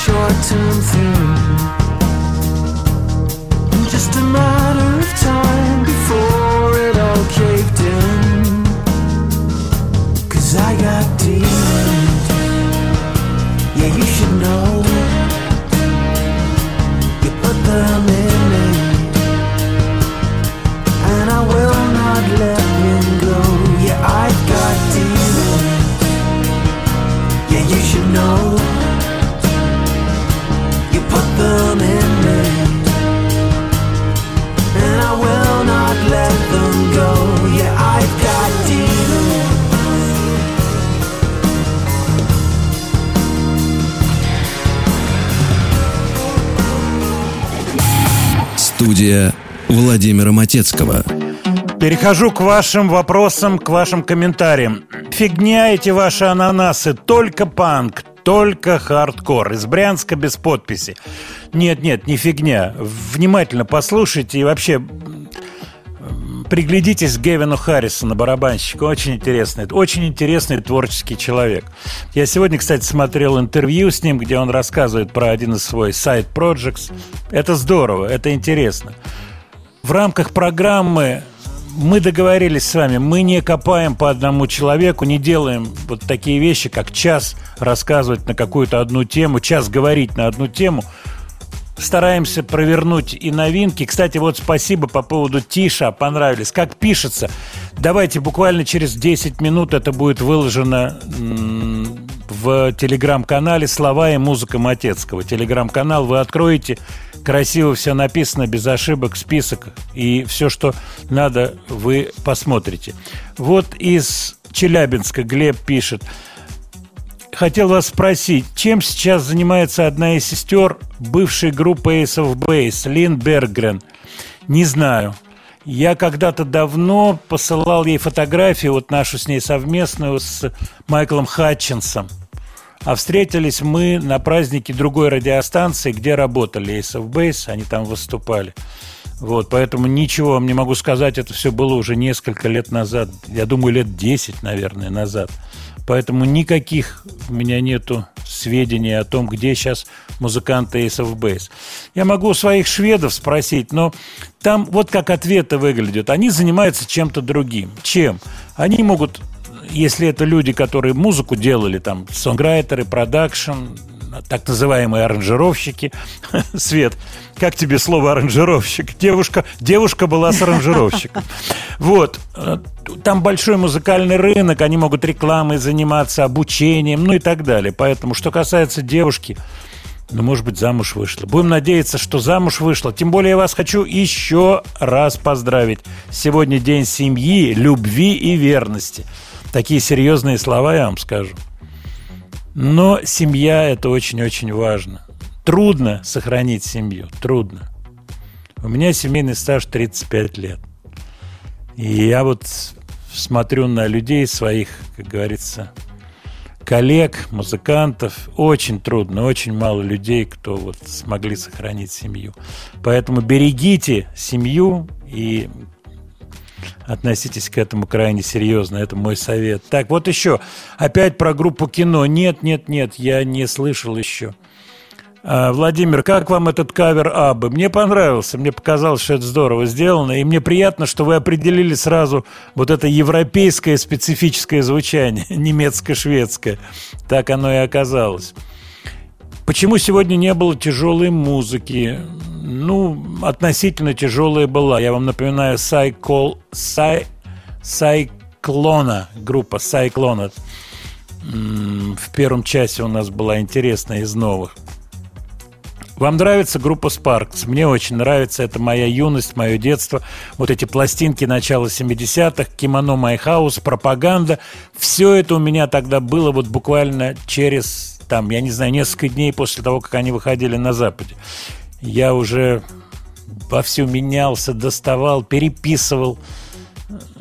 Short-term thing. Just a matter of time before it all caved in. Cause I got Me. And I will not let Студия Владимира Матецкого. Перехожу к вашим вопросам, к вашим комментариям. Фигня эти ваши ананасы. Только панк, только хардкор. Из Брянска без подписи. Нет, нет, не фигня. Внимательно послушайте и вообще приглядитесь к Гевину Харрисону, барабанщику. Очень интересный, очень интересный творческий человек. Я сегодня, кстати, смотрел интервью с ним, где он рассказывает про один из свой сайт Projects. Это здорово, это интересно. В рамках программы мы договорились с вами, мы не копаем по одному человеку, не делаем вот такие вещи, как час рассказывать на какую-то одну тему, час говорить на одну тему. Стараемся провернуть и новинки. Кстати, вот спасибо по поводу Тиша, понравились. Как пишется? Давайте буквально через 10 минут это будет выложено в телеграм-канале «Слова и музыка Матецкого». Телеграм-канал вы откроете, красиво все написано, без ошибок, список. И все, что надо, вы посмотрите. Вот из Челябинска Глеб пишет. Хотел вас спросить, чем сейчас занимается одна из сестер бывшей группы Ace of Base, Лин Бергрен? Не знаю. Я когда-то давно посылал ей фотографию, вот нашу с ней совместную, с Майклом Хатчинсом. А встретились мы на празднике другой радиостанции, где работали Ace of Base, они там выступали. Вот, поэтому ничего вам не могу сказать, это все было уже несколько лет назад. Я думаю, лет 10, наверное, назад. Поэтому никаких у меня нету сведений о том, где сейчас музыканты Ace of Base. Я могу у своих шведов спросить, но там вот как ответы выглядят. Они занимаются чем-то другим. Чем? Они могут, если это люди, которые музыку делали, там, сонграйтеры, продакшн, так называемые аранжировщики. Свет, как тебе слово аранжировщик? Девушка, девушка была с аранжировщиком. Вот. Э, Там большой музыкальный рынок, они могут рекламой заниматься, обучением, ну и так далее. Поэтому, что касается девушки, ну, может быть, замуж вышла. Будем надеяться, что замуж вышла. Тем более я вас хочу еще раз поздравить. Сегодня день семьи, любви и верности. Такие серьезные слова я вам скажу. Но семья – это очень-очень важно. Трудно сохранить семью, трудно. У меня семейный стаж 35 лет. И я вот смотрю на людей своих, как говорится, коллег, музыкантов. Очень трудно, очень мало людей, кто вот смогли сохранить семью. Поэтому берегите семью и относитесь к этому крайне серьезно. Это мой совет. Так, вот еще. Опять про группу кино. Нет, нет, нет, я не слышал еще. А, Владимир, как вам этот кавер Абы? Мне понравился, мне показалось, что это здорово сделано, и мне приятно, что вы определили сразу вот это европейское специфическое звучание, немецко-шведское. Так оно и оказалось. Почему сегодня не было тяжелой музыки? Ну, относительно тяжелая была. Я вам напоминаю, Сайкол, Сай, Сайклона, группа. М, В первом часе у нас была интересная из новых. Вам нравится группа Sparks? Мне очень нравится. Это моя юность, мое детство. Вот эти пластинки начала 70-х, кимоно House, пропаганда. Все это у меня тогда было вот буквально через, там, я не знаю, несколько дней после того, как они выходили на Западе. Я уже вовсю менялся, доставал, переписывал.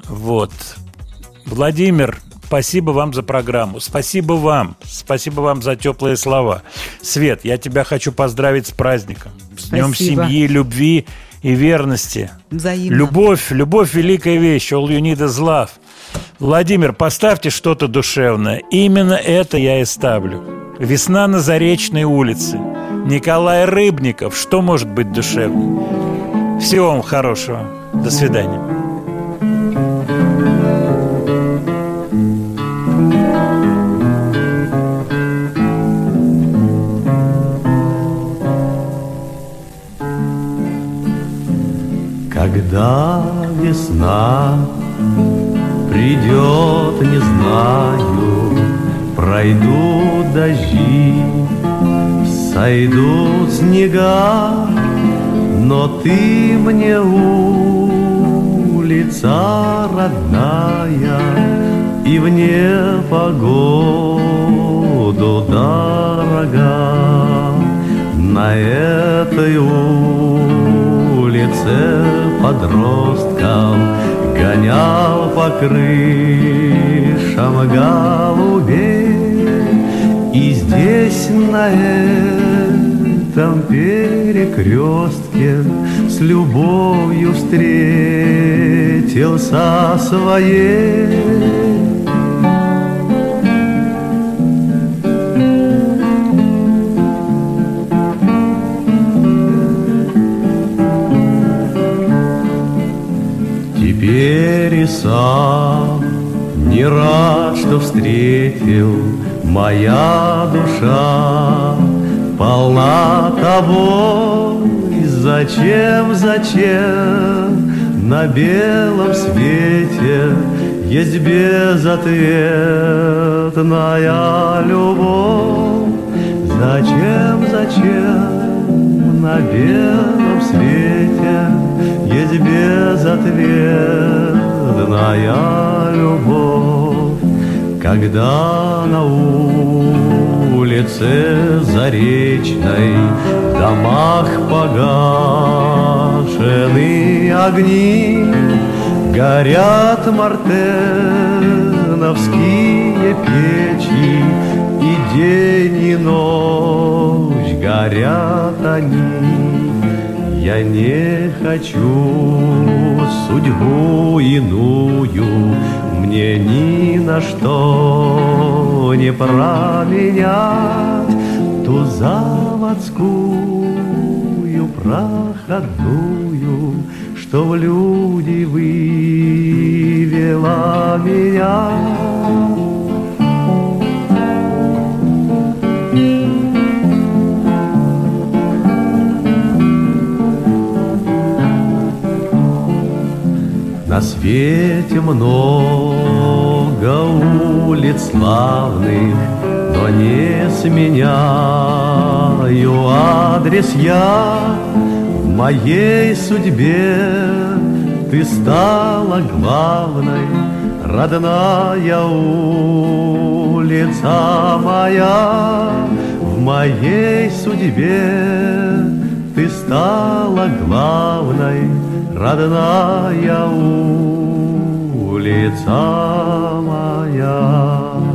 Вот. Владимир, спасибо вам за программу. Спасибо вам. Спасибо вам за теплые слова. Свет, я тебя хочу поздравить с праздником. С Днем Спасибо. семьи, любви и верности. Взаимно. Любовь, любовь – великая вещь. All you need is love. Владимир, поставьте что-то душевное. Именно это я и ставлю. Весна на Заречной улице. Николай Рыбников. Что может быть душевнее? Всего вам хорошего. До свидания. Когда весна придет, не знаю, Пройдут дожди, сойдут снега, Но ты мне улица родная И в непогоду дорога. На этой улице подросткам Гонял по крышам голубей И здесь на этом перекрестке С любовью встретился своей. Теперь и сам не рад, что встретил Моя душа полна тобой Зачем, зачем на белом свете Есть безответная любовь? Зачем, зачем на белом свете Есть безответная любовь Когда на улице Заречной В домах погашены огни Горят мартеновские печи И день и ночь горят они. Я не хочу судьбу иную Мне ни на что не променять Ту заводскую проходную Что в люди вывела меня На свете много улиц славных, но не сменяю адрес я. В моей судьбе ты стала главной, родная улица моя. В моей судьбе ты стала главной, родная улица моя.